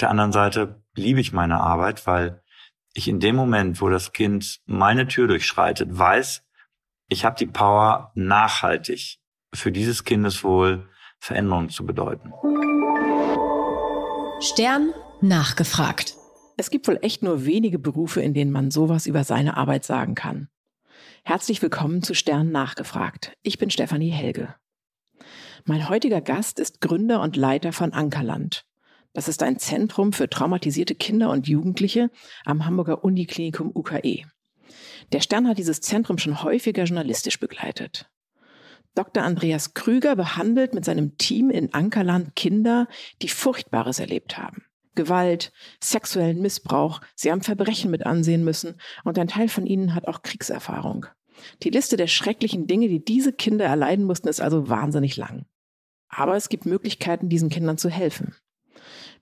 der anderen Seite liebe ich meine Arbeit, weil ich in dem Moment, wo das Kind meine Tür durchschreitet, weiß, ich habe die Power, nachhaltig für dieses Kindeswohl Veränderungen zu bedeuten. Stern nachgefragt. Es gibt wohl echt nur wenige Berufe, in denen man sowas über seine Arbeit sagen kann. Herzlich willkommen zu Stern nachgefragt. Ich bin Stefanie Helge. Mein heutiger Gast ist Gründer und Leiter von Ankerland. Das ist ein Zentrum für traumatisierte Kinder und Jugendliche am Hamburger Uniklinikum UKE. Der Stern hat dieses Zentrum schon häufiger journalistisch begleitet. Dr. Andreas Krüger behandelt mit seinem Team in Ankerland Kinder, die Furchtbares erlebt haben. Gewalt, sexuellen Missbrauch, sie haben Verbrechen mit ansehen müssen und ein Teil von ihnen hat auch Kriegserfahrung. Die Liste der schrecklichen Dinge, die diese Kinder erleiden mussten, ist also wahnsinnig lang. Aber es gibt Möglichkeiten, diesen Kindern zu helfen.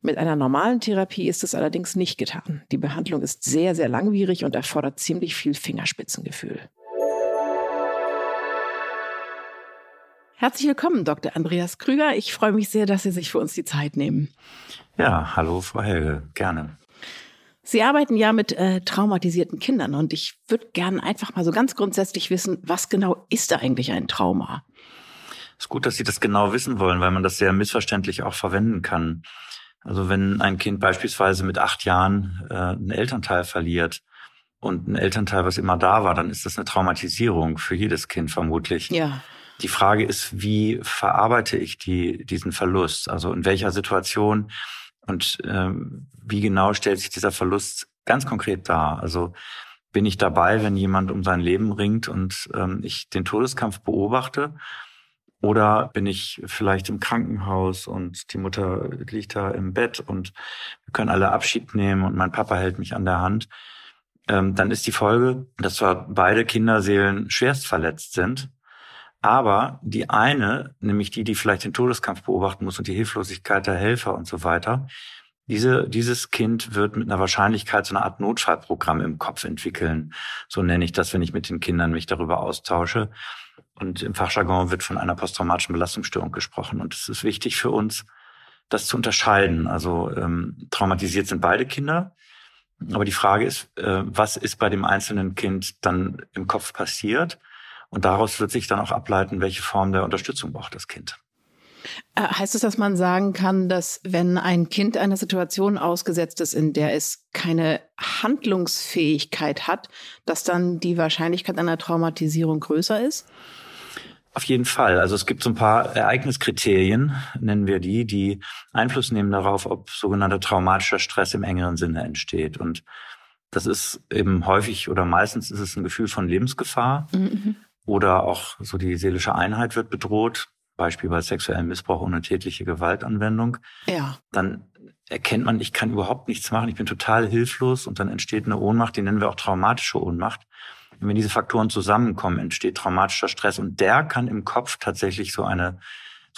Mit einer normalen Therapie ist es allerdings nicht getan. Die Behandlung ist sehr, sehr langwierig und erfordert ziemlich viel Fingerspitzengefühl. Herzlich willkommen, Dr. Andreas Krüger. Ich freue mich sehr, dass Sie sich für uns die Zeit nehmen. Ja, hallo, Frau Helge, gerne. Sie arbeiten ja mit äh, traumatisierten Kindern und ich würde gerne einfach mal so ganz grundsätzlich wissen, was genau ist da eigentlich ein Trauma? Es ist gut, dass Sie das genau wissen wollen, weil man das sehr missverständlich auch verwenden kann. Also wenn ein Kind beispielsweise mit acht Jahren äh, einen Elternteil verliert und ein Elternteil, was immer da war, dann ist das eine Traumatisierung für jedes Kind vermutlich. Ja. Die Frage ist, wie verarbeite ich die, diesen Verlust? Also in welcher Situation und ähm, wie genau stellt sich dieser Verlust ganz konkret dar? Also bin ich dabei, wenn jemand um sein Leben ringt und ähm, ich den Todeskampf beobachte? Oder bin ich vielleicht im Krankenhaus und die Mutter liegt da im Bett und wir können alle Abschied nehmen und mein Papa hält mich an der Hand. Ähm, dann ist die Folge, dass zwar beide Kinderseelen schwerst verletzt sind, aber die eine, nämlich die, die vielleicht den Todeskampf beobachten muss und die Hilflosigkeit der Helfer und so weiter, diese, dieses Kind wird mit einer Wahrscheinlichkeit so eine Art Notfallprogramm im Kopf entwickeln. So nenne ich das, wenn ich mit den Kindern mich darüber austausche. Und im Fachjargon wird von einer posttraumatischen Belastungsstörung gesprochen. Und es ist wichtig für uns, das zu unterscheiden. Also ähm, traumatisiert sind beide Kinder. Aber die Frage ist, äh, was ist bei dem einzelnen Kind dann im Kopf passiert? Und daraus wird sich dann auch ableiten, welche Form der Unterstützung braucht das Kind. Äh, heißt es, dass man sagen kann, dass wenn ein Kind einer Situation ausgesetzt ist, in der es keine Handlungsfähigkeit hat, dass dann die Wahrscheinlichkeit einer Traumatisierung größer ist? Auf jeden Fall. Also es gibt so ein paar Ereigniskriterien, nennen wir die, die Einfluss nehmen darauf, ob sogenannter traumatischer Stress im engeren Sinne entsteht. Und das ist eben häufig oder meistens ist es ein Gefühl von Lebensgefahr mhm. oder auch so die seelische Einheit wird bedroht. Beispiel bei sexuellem Missbrauch eine tätliche Gewaltanwendung. Ja. Dann erkennt man, ich kann überhaupt nichts machen, ich bin total hilflos und dann entsteht eine Ohnmacht, die nennen wir auch traumatische Ohnmacht. Wenn diese Faktoren zusammenkommen, entsteht traumatischer Stress und der kann im Kopf tatsächlich so eine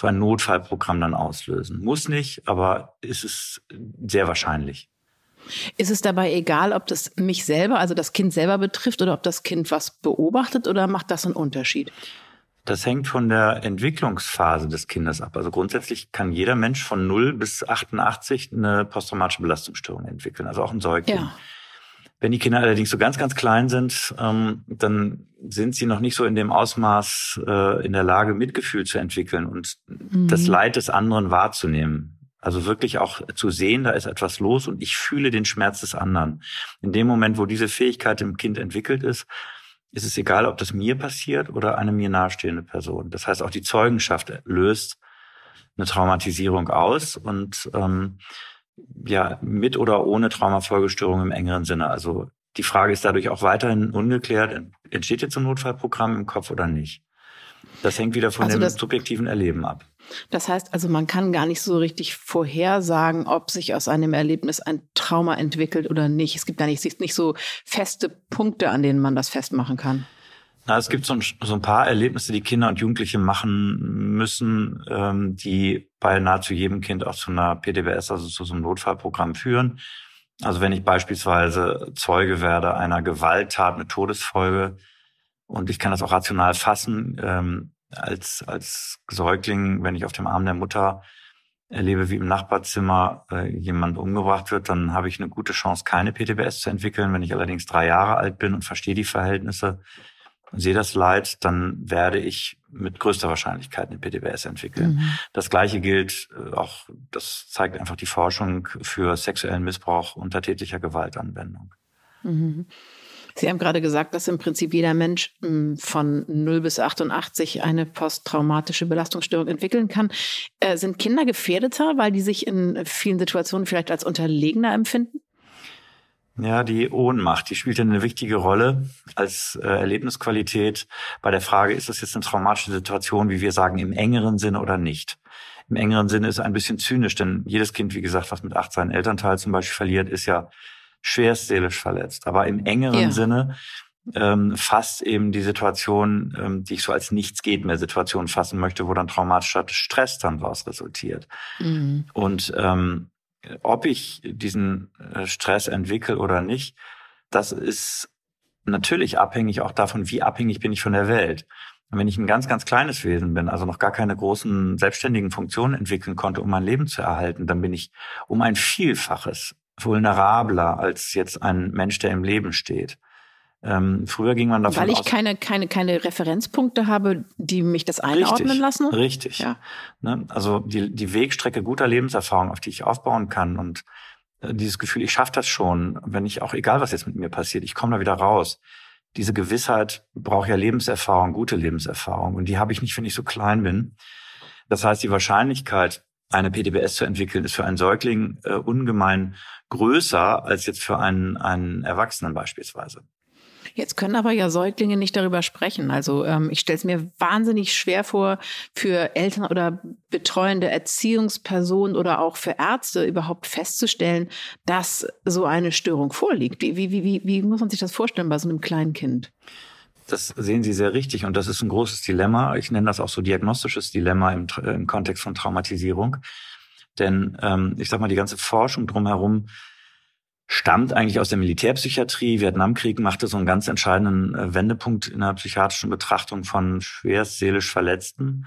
so ein Notfallprogramm dann auslösen. Muss nicht, aber ist es sehr wahrscheinlich. Ist es dabei egal, ob das mich selber, also das Kind selber betrifft oder ob das Kind was beobachtet oder macht das einen Unterschied? Das hängt von der Entwicklungsphase des Kindes ab. Also grundsätzlich kann jeder Mensch von 0 bis 88 eine posttraumatische Belastungsstörung entwickeln, also auch ein Säugling. Ja. Wenn die Kinder allerdings so ganz, ganz klein sind, ähm, dann sind sie noch nicht so in dem Ausmaß äh, in der Lage, Mitgefühl zu entwickeln und mhm. das Leid des anderen wahrzunehmen. Also wirklich auch zu sehen, da ist etwas los und ich fühle den Schmerz des anderen. In dem Moment, wo diese Fähigkeit im Kind entwickelt ist, ist es egal, ob das mir passiert oder eine mir nahestehende Person. Das heißt, auch die Zeugenschaft löst eine Traumatisierung aus und ähm, ja, mit oder ohne Traumafolgestörung im engeren Sinne. Also die Frage ist dadurch auch weiterhin ungeklärt, entsteht jetzt ein Notfallprogramm im Kopf oder nicht? Das hängt wieder von also dem subjektiven Erleben ab. Das heißt also, man kann gar nicht so richtig vorhersagen, ob sich aus einem Erlebnis ein Trauma entwickelt oder nicht. Es gibt da nicht, nicht so feste Punkte, an denen man das festmachen kann. Na, es gibt so ein, so ein paar Erlebnisse, die Kinder und Jugendliche machen müssen, ähm, die bei nahezu jedem Kind auch zu einer PDBS, also zu so einem Notfallprogramm führen. Also wenn ich beispielsweise Zeuge werde einer Gewalttat mit Todesfolge und ich kann das auch rational fassen, ähm, als, als Säugling, wenn ich auf dem Arm der Mutter erlebe, wie im Nachbarzimmer äh, jemand umgebracht wird, dann habe ich eine gute Chance, keine PTBS zu entwickeln. Wenn ich allerdings drei Jahre alt bin und verstehe die Verhältnisse, sehe das Leid, dann werde ich mit größter Wahrscheinlichkeit eine PTBS entwickeln. Mhm. Das Gleiche gilt äh, auch, das zeigt einfach die Forschung für sexuellen Missbrauch unter tätlicher Gewaltanwendung. Mhm. Sie haben gerade gesagt, dass im Prinzip jeder Mensch hm, von 0 bis 88 eine posttraumatische Belastungsstörung entwickeln kann. Äh, sind Kinder gefährdeter, weil die sich in vielen Situationen vielleicht als unterlegener empfinden? Ja, die Ohnmacht, die spielt eine wichtige Rolle als äh, Erlebnisqualität bei der Frage, ist das jetzt eine traumatische Situation, wie wir sagen, im engeren Sinne oder nicht. Im engeren Sinne ist ein bisschen zynisch, denn jedes Kind, wie gesagt, was mit acht seinen Elternteil zum Beispiel verliert, ist ja schwerst seelisch verletzt. Aber im engeren ja. Sinne ähm, fasst eben die Situation, ähm, die ich so als nichts geht mehr Situation fassen möchte, wo dann traumatischer Stress dann daraus resultiert. Mhm. Und ähm, ob ich diesen äh, Stress entwickle oder nicht, das ist natürlich abhängig auch davon, wie abhängig bin ich von der Welt. Und wenn ich ein ganz, ganz kleines Wesen bin, also noch gar keine großen selbstständigen Funktionen entwickeln konnte, um mein Leben zu erhalten, dann bin ich um ein Vielfaches vulnerabler als jetzt ein Mensch, der im Leben steht. Ähm, früher ging man davon Weil ich aus, keine, keine, keine Referenzpunkte habe, die mich das einordnen richtig, lassen? Richtig. Ja. Ne? Also die, die Wegstrecke guter Lebenserfahrung, auf die ich aufbauen kann und äh, dieses Gefühl, ich schaffe das schon, wenn ich auch, egal was jetzt mit mir passiert, ich komme da wieder raus. Diese Gewissheit braucht ja Lebenserfahrung, gute Lebenserfahrung. Und die habe ich nicht, wenn ich so klein bin. Das heißt, die Wahrscheinlichkeit, eine PTBS zu entwickeln, ist für einen Säugling äh, ungemein größer als jetzt für einen, einen Erwachsenen beispielsweise. Jetzt können aber ja Säuglinge nicht darüber sprechen. Also ähm, ich stelle es mir wahnsinnig schwer vor, für Eltern oder betreuende Erziehungspersonen oder auch für Ärzte überhaupt festzustellen, dass so eine Störung vorliegt. Wie, wie, wie, wie muss man sich das vorstellen bei so einem kleinen Kind? Das sehen Sie sehr richtig und das ist ein großes Dilemma. Ich nenne das auch so diagnostisches Dilemma im, im Kontext von Traumatisierung. Denn ähm, ich sag mal, die ganze Forschung drumherum stammt eigentlich aus der Militärpsychiatrie. Vietnamkrieg machte so einen ganz entscheidenden äh, Wendepunkt in der psychiatrischen Betrachtung von schwerst seelisch Verletzten.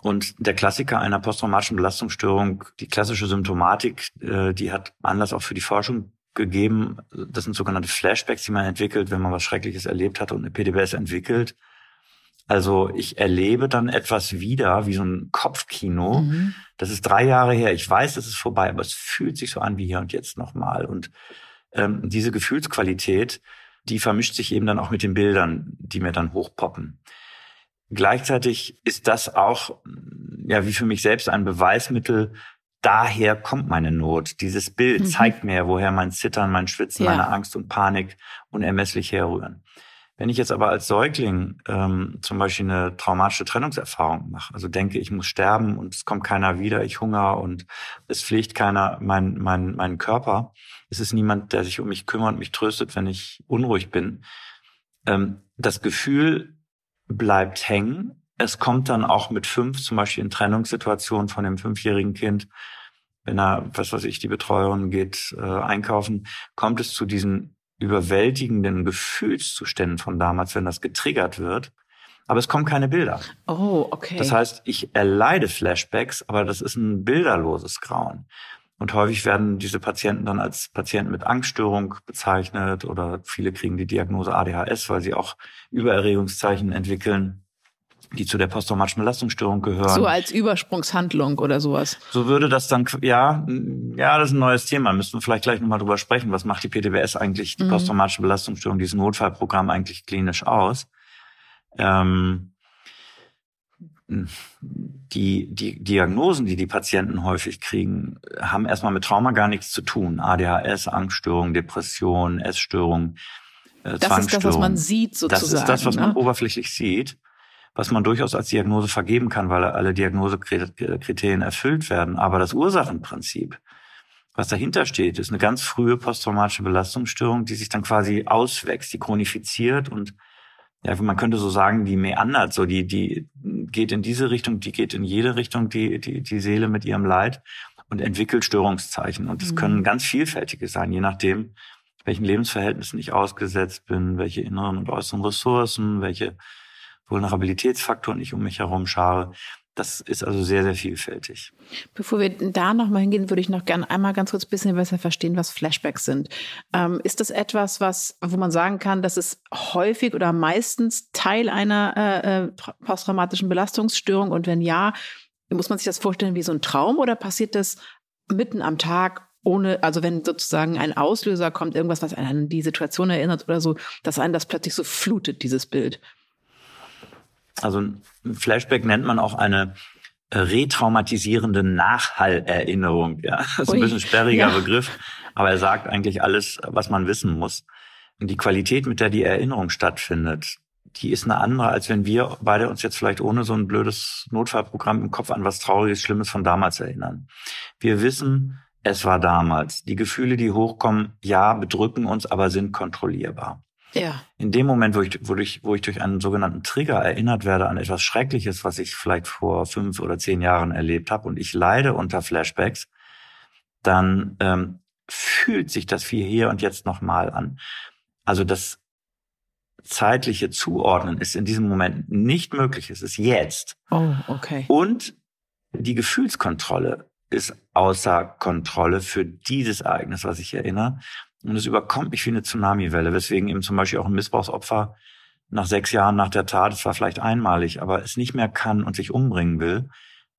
Und der Klassiker einer posttraumatischen Belastungsstörung, die klassische Symptomatik, äh, die hat Anlass auch für die Forschung gegeben. Das sind sogenannte Flashbacks, die man entwickelt, wenn man was Schreckliches erlebt hat und eine PDBS entwickelt. Also ich erlebe dann etwas wieder, wie so ein Kopfkino. Mhm. Das ist drei Jahre her. Ich weiß, es ist vorbei, aber es fühlt sich so an wie hier und jetzt nochmal. Und ähm, diese Gefühlsqualität, die vermischt sich eben dann auch mit den Bildern, die mir dann hochpoppen. Gleichzeitig ist das auch, ja, wie für mich selbst ein Beweismittel, daher kommt meine Not. Dieses Bild mhm. zeigt mir, woher mein Zittern, mein Schwitzen, ja. meine Angst und Panik unermesslich herrühren. Wenn ich jetzt aber als Säugling ähm, zum Beispiel eine traumatische Trennungserfahrung mache, also denke, ich muss sterben und es kommt keiner wieder, ich hungere und es pflegt keiner mein, mein, meinen Körper, es ist niemand, der sich um mich kümmert und mich tröstet, wenn ich unruhig bin. Ähm, das Gefühl bleibt hängen. Es kommt dann auch mit fünf, zum Beispiel in Trennungssituationen von dem fünfjährigen Kind, wenn er, was weiß ich, die Betreuerin geht äh, einkaufen, kommt es zu diesen überwältigenden Gefühlszuständen von damals, wenn das getriggert wird. Aber es kommen keine Bilder. Oh, okay. Das heißt, ich erleide Flashbacks, aber das ist ein bilderloses Grauen. Und häufig werden diese Patienten dann als Patienten mit Angststörung bezeichnet oder viele kriegen die Diagnose ADHS, weil sie auch Übererregungszeichen entwickeln die zu der posttraumatischen Belastungsstörung gehören. So als Übersprungshandlung oder sowas. So würde das dann, ja, ja, das ist ein neues Thema. Müssen wir vielleicht gleich nochmal drüber sprechen. Was macht die PTBS eigentlich, die mhm. posttraumatische Belastungsstörung, dieses Notfallprogramm eigentlich klinisch aus? Ähm, die, die Diagnosen, die die Patienten häufig kriegen, haben erstmal mit Trauma gar nichts zu tun. ADHS, Angststörung, Depression, Essstörung, äh, Das ist das, was man sieht sozusagen. Das ist das, was ne? man oberflächlich sieht was man durchaus als Diagnose vergeben kann, weil alle Diagnosekriterien erfüllt werden. Aber das Ursachenprinzip, was dahinter steht, ist eine ganz frühe posttraumatische Belastungsstörung, die sich dann quasi auswächst, die chronifiziert und ja, man könnte so sagen, die meandert, so die, die geht in diese Richtung, die geht in jede Richtung, die, die, die Seele mit ihrem Leid und entwickelt Störungszeichen. Und es mhm. können ganz vielfältige sein, je nachdem, welchen Lebensverhältnissen ich ausgesetzt bin, welche inneren und äußeren Ressourcen, welche Vulnerabilitätsfaktoren ich um mich herum schare. Das ist also sehr, sehr vielfältig. Bevor wir da nochmal hingehen, würde ich noch gerne einmal ganz kurz ein bisschen besser verstehen, was Flashbacks sind. Ähm, ist das etwas, was, wo man sagen kann, dass es häufig oder meistens Teil einer äh, äh posttraumatischen Belastungsstörung? Und wenn ja, muss man sich das vorstellen wie so ein Traum oder passiert das mitten am Tag ohne, also wenn sozusagen ein Auslöser kommt, irgendwas, was einen an die Situation erinnert oder so, dass einen das plötzlich so flutet, dieses Bild? Also ein Flashback nennt man auch eine äh, retraumatisierende Nachhallerinnerung. Ja, das ist ein bisschen sperriger ja. Begriff, aber er sagt eigentlich alles, was man wissen muss. Und die Qualität, mit der die Erinnerung stattfindet, die ist eine andere, als wenn wir beide uns jetzt vielleicht ohne so ein blödes Notfallprogramm im Kopf an was Trauriges, Schlimmes von damals erinnern. Wir wissen, es war damals. Die Gefühle, die hochkommen, ja, bedrücken uns, aber sind kontrollierbar. Ja. In dem Moment, wo ich, wo, ich, wo ich durch einen sogenannten Trigger erinnert werde an etwas Schreckliches, was ich vielleicht vor fünf oder zehn Jahren erlebt habe und ich leide unter Flashbacks, dann ähm, fühlt sich das viel hier und jetzt nochmal an. Also das zeitliche Zuordnen ist in diesem Moment nicht möglich. Es ist jetzt. Oh, okay. Und die Gefühlskontrolle ist außer Kontrolle für dieses Ereignis, was ich erinnere. Und es überkommt mich wie eine Tsunamiwelle, weswegen eben zum Beispiel auch ein Missbrauchsopfer nach sechs Jahren nach der Tat, es war vielleicht einmalig, aber es nicht mehr kann und sich umbringen will,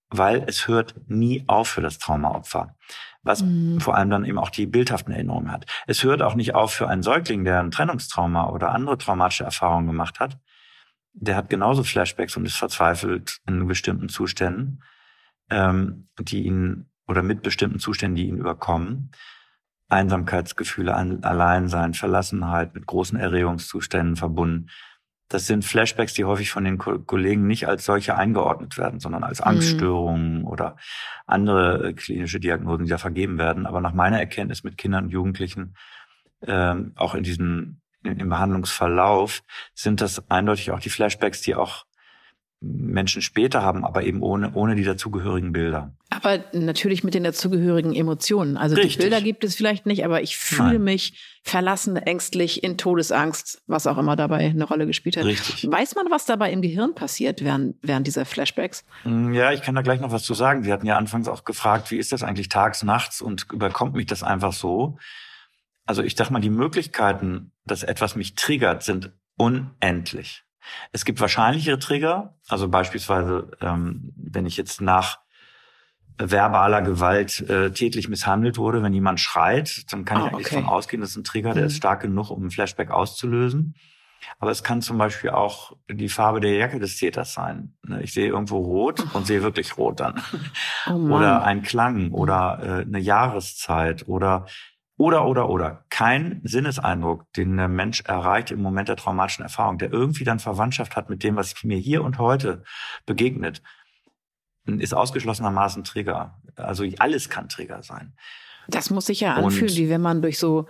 weil es hört nie auf für das Traumaopfer, was mhm. vor allem dann eben auch die bildhaften Erinnerungen hat. Es hört auch nicht auf für einen Säugling, der ein Trennungstrauma oder andere traumatische Erfahrungen gemacht hat. Der hat genauso Flashbacks und ist verzweifelt in bestimmten Zuständen, ähm, die ihn oder mit bestimmten Zuständen, die ihn überkommen. Einsamkeitsgefühle, Alleinsein, Verlassenheit mit großen Erregungszuständen verbunden. Das sind Flashbacks, die häufig von den Kollegen nicht als solche eingeordnet werden, sondern als mhm. Angststörungen mhm. oder andere äh, klinische Diagnosen, die da vergeben werden. Aber nach meiner Erkenntnis mit Kindern und Jugendlichen, ähm, auch in diesem im Behandlungsverlauf, sind das eindeutig auch die Flashbacks, die auch Menschen später haben, aber eben ohne, ohne die dazugehörigen Bilder. Aber natürlich mit den dazugehörigen Emotionen. Also Richtig. die Bilder gibt es vielleicht nicht, aber ich fühle Nein. mich verlassen, ängstlich, in Todesangst, was auch immer dabei eine Rolle gespielt hat. Richtig. Weiß man, was dabei im Gehirn passiert während, während dieser Flashbacks? Mm, ja, ich kann da gleich noch was zu sagen. Sie hatten ja anfangs auch gefragt, wie ist das eigentlich tags, nachts und überkommt mich das einfach so? Also ich dachte mal, die Möglichkeiten, dass etwas mich triggert, sind unendlich. Es gibt wahrscheinlichere Trigger, also beispielsweise, ähm, wenn ich jetzt nach verbaler Gewalt äh, tätlich misshandelt wurde, wenn jemand schreit, dann kann ah, ich eigentlich okay. davon ausgehen, das ist ein Trigger, der mhm. ist stark genug, um ein Flashback auszulösen. Aber es kann zum Beispiel auch die Farbe der Jacke des Täters sein. Ne, ich sehe irgendwo rot und sehe wirklich rot dann. Oh oder ein Klang oder äh, eine Jahreszeit oder oder, oder, oder. Kein Sinneseindruck, den der Mensch erreicht im Moment der traumatischen Erfahrung, der irgendwie dann Verwandtschaft hat mit dem, was mir hier und heute begegnet, ist ausgeschlossenermaßen Trigger. Also alles kann Trigger sein. Das muss sich ja anfühlen, und, wie wenn man durch so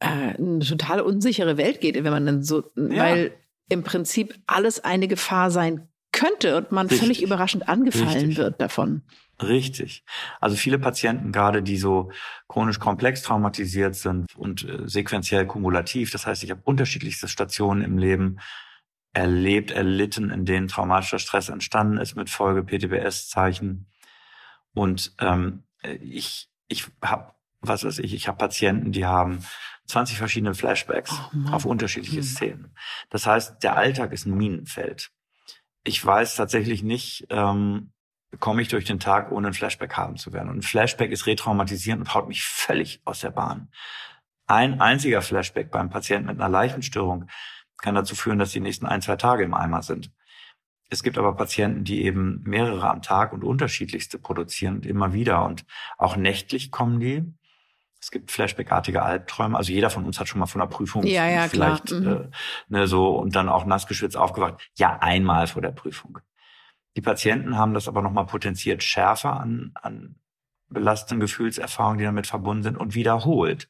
äh, eine total unsichere Welt geht, wenn man dann so, ja. weil im Prinzip alles eine Gefahr sein könnte und man Richtig. völlig überraschend angefallen Richtig. wird davon. Richtig. Also viele Patienten, gerade die so chronisch komplex traumatisiert sind und äh, sequenziell kumulativ, das heißt, ich habe unterschiedlichste Stationen im Leben erlebt, erlitten, in denen traumatischer Stress entstanden ist mit Folge PTBS-Zeichen. Und ähm, ich, ich habe, was weiß ich, ich habe Patienten, die haben 20 verschiedene Flashbacks oh auf unterschiedliche hm. Szenen. Das heißt, der Alltag ist ein Minenfeld. Ich weiß tatsächlich nicht, ähm, komme ich durch den Tag, ohne ein Flashback haben zu werden. Und ein Flashback ist retraumatisierend und haut mich völlig aus der Bahn. Ein einziger Flashback beim Patienten mit einer Leichenstörung kann dazu führen, dass die nächsten ein, zwei Tage im Eimer sind. Es gibt aber Patienten, die eben mehrere am Tag und unterschiedlichste produzieren und immer wieder. Und auch nächtlich kommen die. Es gibt Flashback-artige Albträume. Also jeder von uns hat schon mal von einer Prüfung ja, ja, vielleicht mhm. äh, ne, so und dann auch nass geschwitzt aufgewacht. Ja, einmal vor der Prüfung. Die Patienten haben das aber nochmal potenziert schärfer an, an belastenden Gefühlserfahrungen, die damit verbunden sind und wiederholt.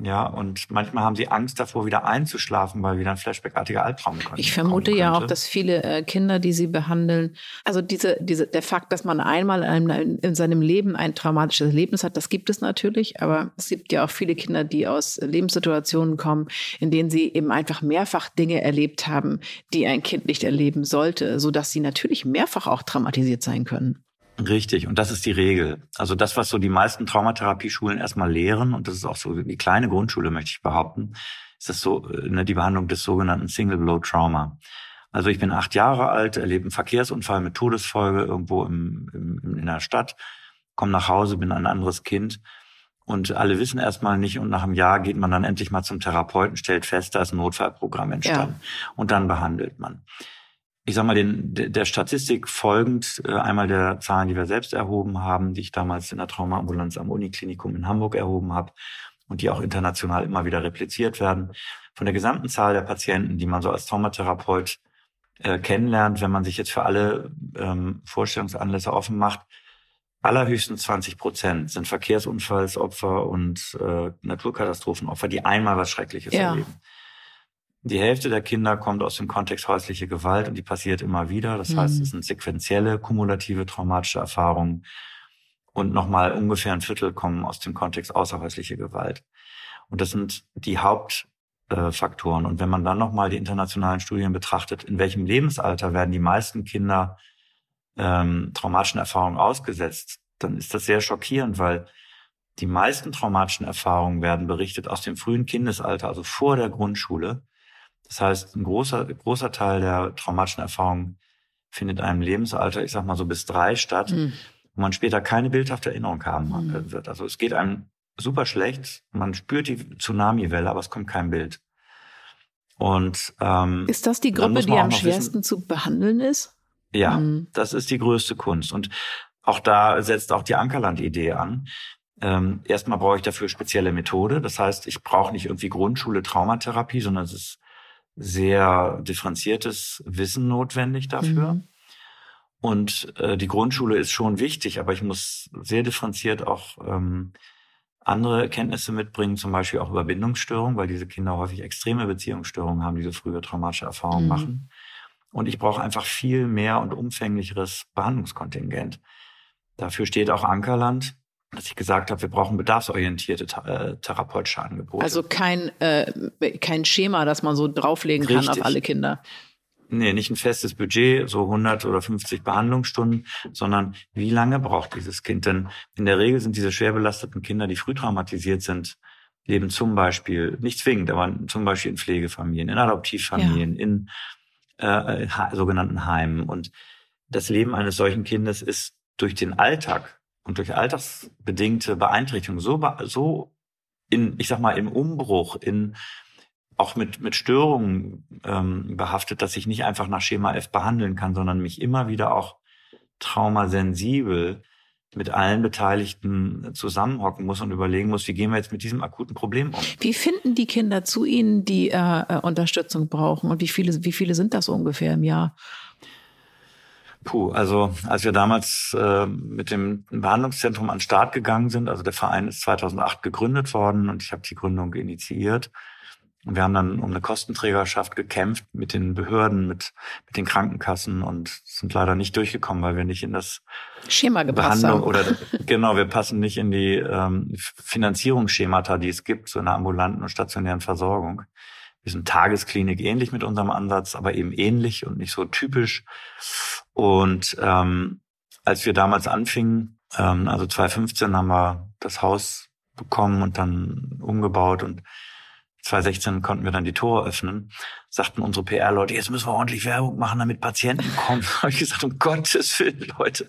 Ja, und manchmal haben sie Angst davor, wieder einzuschlafen, weil wieder ein flashbackartiger Albtraum kommt. Ich vermute ja auch, dass viele äh, Kinder, die sie behandeln, also diese, diese, der Fakt, dass man einmal in, in, seinem Leben ein traumatisches Erlebnis hat, das gibt es natürlich, aber es gibt ja auch viele Kinder, die aus Lebenssituationen kommen, in denen sie eben einfach mehrfach Dinge erlebt haben, die ein Kind nicht erleben sollte, so dass sie natürlich mehrfach auch traumatisiert sein können. Richtig, und das ist die Regel. Also das, was so die meisten Traumatherapieschulen erstmal lehren, und das ist auch so die kleine Grundschule, möchte ich behaupten, ist das so äh, ne, die Behandlung des sogenannten Single Blow Trauma. Also ich bin acht Jahre alt, erlebe einen Verkehrsunfall mit Todesfolge irgendwo im, im, in der Stadt, komme nach Hause, bin ein anderes Kind und alle wissen erstmal nicht und nach einem Jahr geht man dann endlich mal zum Therapeuten, stellt fest, da ist ein Notfallprogramm entstanden ja. und dann behandelt man ich sag mal, den, der Statistik folgend, äh, einmal der Zahlen, die wir selbst erhoben haben, die ich damals in der Traumaambulanz am Uniklinikum in Hamburg erhoben habe und die auch international immer wieder repliziert werden. Von der gesamten Zahl der Patienten, die man so als Traumatherapeut äh, kennenlernt, wenn man sich jetzt für alle ähm, Vorstellungsanlässe offen macht, allerhöchstens 20 Prozent sind Verkehrsunfallsopfer und äh, Naturkatastrophenopfer, die einmal was Schreckliches ja. erleben. Die Hälfte der Kinder kommt aus dem Kontext häusliche Gewalt und die passiert immer wieder. Das mhm. heißt, es sind sequenzielle, kumulative traumatische Erfahrungen. Und nochmal ungefähr ein Viertel kommen aus dem Kontext außerhäusliche Gewalt. Und das sind die Hauptfaktoren. und wenn man dann nochmal die internationalen Studien betrachtet, in welchem Lebensalter werden die meisten Kinder ähm, traumatischen Erfahrungen ausgesetzt, dann ist das sehr schockierend, weil die meisten traumatischen Erfahrungen werden berichtet aus dem frühen Kindesalter, also vor der Grundschule. Das heißt, ein großer, großer Teil der traumatischen Erfahrungen findet einem Lebensalter, ich sag mal so bis drei statt, mhm. wo man später keine bildhafte Erinnerung haben mhm. wird. Also es geht einem super schlecht, man spürt die Tsunami-Welle, aber es kommt kein Bild. Und ähm, ist das die Gruppe, die am schwersten wissen, zu behandeln ist? Ja, mhm. das ist die größte Kunst. Und auch da setzt auch die Ankerland-Idee an. Ähm, erstmal brauche ich dafür spezielle Methode. Das heißt, ich brauche nicht irgendwie Grundschule Traumatherapie, sondern es ist sehr differenziertes Wissen notwendig dafür. Mhm. Und äh, die Grundschule ist schon wichtig, aber ich muss sehr differenziert auch ähm, andere Kenntnisse mitbringen, zum Beispiel auch über Bindungsstörungen, weil diese Kinder häufig extreme Beziehungsstörungen haben, diese frühe traumatische Erfahrungen mhm. machen. Und ich brauche einfach viel mehr und umfänglicheres Behandlungskontingent. Dafür steht auch Ankerland, dass ich gesagt habe, wir brauchen bedarfsorientierte äh, therapeutische Angebote. Also kein, äh, kein Schema, das man so drauflegen Richtig. kann auf alle Kinder. Nee, nicht ein festes Budget, so 100 oder 50 Behandlungsstunden, sondern wie lange braucht dieses Kind? Denn in der Regel sind diese schwer belasteten Kinder, die früh traumatisiert sind, leben zum Beispiel, nicht zwingend, aber zum Beispiel in Pflegefamilien, in Adoptivfamilien, ja. in äh, sogenannten Heimen. Und das Leben eines solchen Kindes ist durch den Alltag und durch alltagsbedingte Beeinträchtigung so, so in, ich sag mal, im Umbruch, in auch mit, mit Störungen ähm, behaftet, dass ich nicht einfach nach Schema F behandeln kann, sondern mich immer wieder auch traumasensibel mit allen Beteiligten zusammenhocken muss und überlegen muss, wie gehen wir jetzt mit diesem akuten Problem um. Wie finden die Kinder zu Ihnen, die äh, äh Unterstützung brauchen und wie viele, wie viele sind das ungefähr im Jahr? Puh, also als wir damals äh, mit dem Behandlungszentrum an den Start gegangen sind, also der Verein ist 2008 gegründet worden und ich habe die Gründung initiiert. Und wir haben dann um eine Kostenträgerschaft gekämpft mit den Behörden, mit, mit den Krankenkassen und sind leider nicht durchgekommen, weil wir nicht in das Schema gepasst Behandlung haben. oder genau, wir passen nicht in die ähm, Finanzierungsschemata, die es gibt, so einer ambulanten und stationären Versorgung. Wir sind Tagesklinik ähnlich mit unserem Ansatz, aber eben ähnlich und nicht so typisch. Und ähm, als wir damals anfingen, ähm, also 2015 haben wir das Haus bekommen und dann umgebaut und 2016 konnten wir dann die Tore öffnen, sagten unsere PR-Leute, jetzt müssen wir ordentlich Werbung machen, damit Patienten kommen. habe ich gesagt, um Gottes Willen, Leute.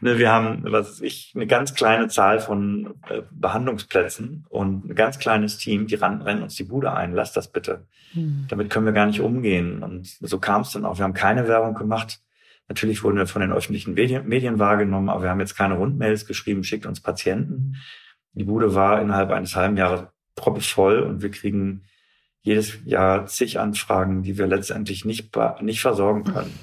Ne, wir haben, was weiß ich, eine ganz kleine Zahl von äh, Behandlungsplätzen und ein ganz kleines Team, die ran, rennen uns die Bude ein. Lass das bitte. Hm. Damit können wir gar nicht umgehen. Und so kam es dann auch. Wir haben keine Werbung gemacht. Natürlich wurden wir von den öffentlichen Medien, wahrgenommen, aber wir haben jetzt keine Rundmails geschrieben, schickt uns Patienten. Die Bude war innerhalb eines halben Jahres proppevoll und wir kriegen jedes Jahr zig Anfragen, die wir letztendlich nicht, nicht versorgen können.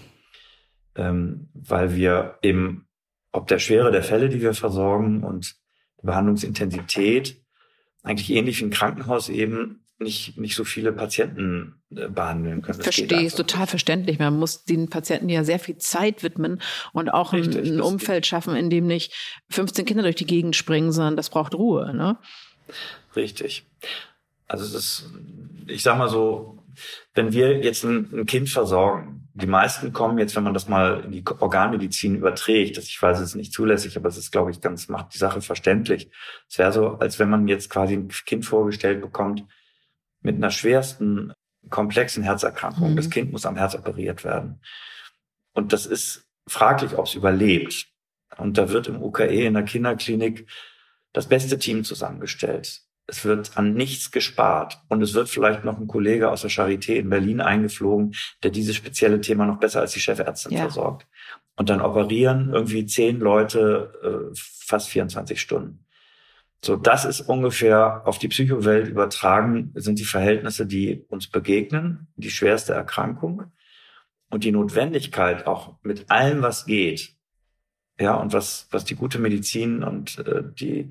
Ähm, weil wir eben, ob der Schwere der Fälle, die wir versorgen und Behandlungsintensität eigentlich ähnlich wie ein Krankenhaus eben nicht, nicht so viele Patienten äh, behandeln können. Verstehe, ist total verständlich. Man muss den Patienten ja sehr viel Zeit widmen und auch Richtig, ein, ein Umfeld schaffen, in dem nicht 15 Kinder durch die Gegend springen, sondern das braucht Ruhe. Ne? Richtig. Also es ist, ich sag mal so, wenn wir jetzt ein, ein, Kind versorgen, die meisten kommen jetzt, wenn man das mal in die Organmedizin überträgt, das ich weiß, es ist nicht zulässig, aber es ist, glaube ich, ganz, macht die Sache verständlich. Es wäre so, als wenn man jetzt quasi ein Kind vorgestellt bekommt mit einer schwersten, komplexen Herzerkrankung. Mhm. Das Kind muss am Herz operiert werden. Und das ist fraglich, ob es überlebt. Und da wird im UKE in der Kinderklinik das beste Team zusammengestellt. Es wird an nichts gespart. Und es wird vielleicht noch ein Kollege aus der Charité in Berlin eingeflogen, der dieses spezielle Thema noch besser als die Chefärztin ja. versorgt. Und dann operieren irgendwie zehn Leute äh, fast 24 Stunden. So, das ist ungefähr auf die Psychowelt übertragen, sind die Verhältnisse, die uns begegnen, die schwerste Erkrankung und die Notwendigkeit, auch mit allem, was geht, ja, und was, was die gute Medizin und äh, die,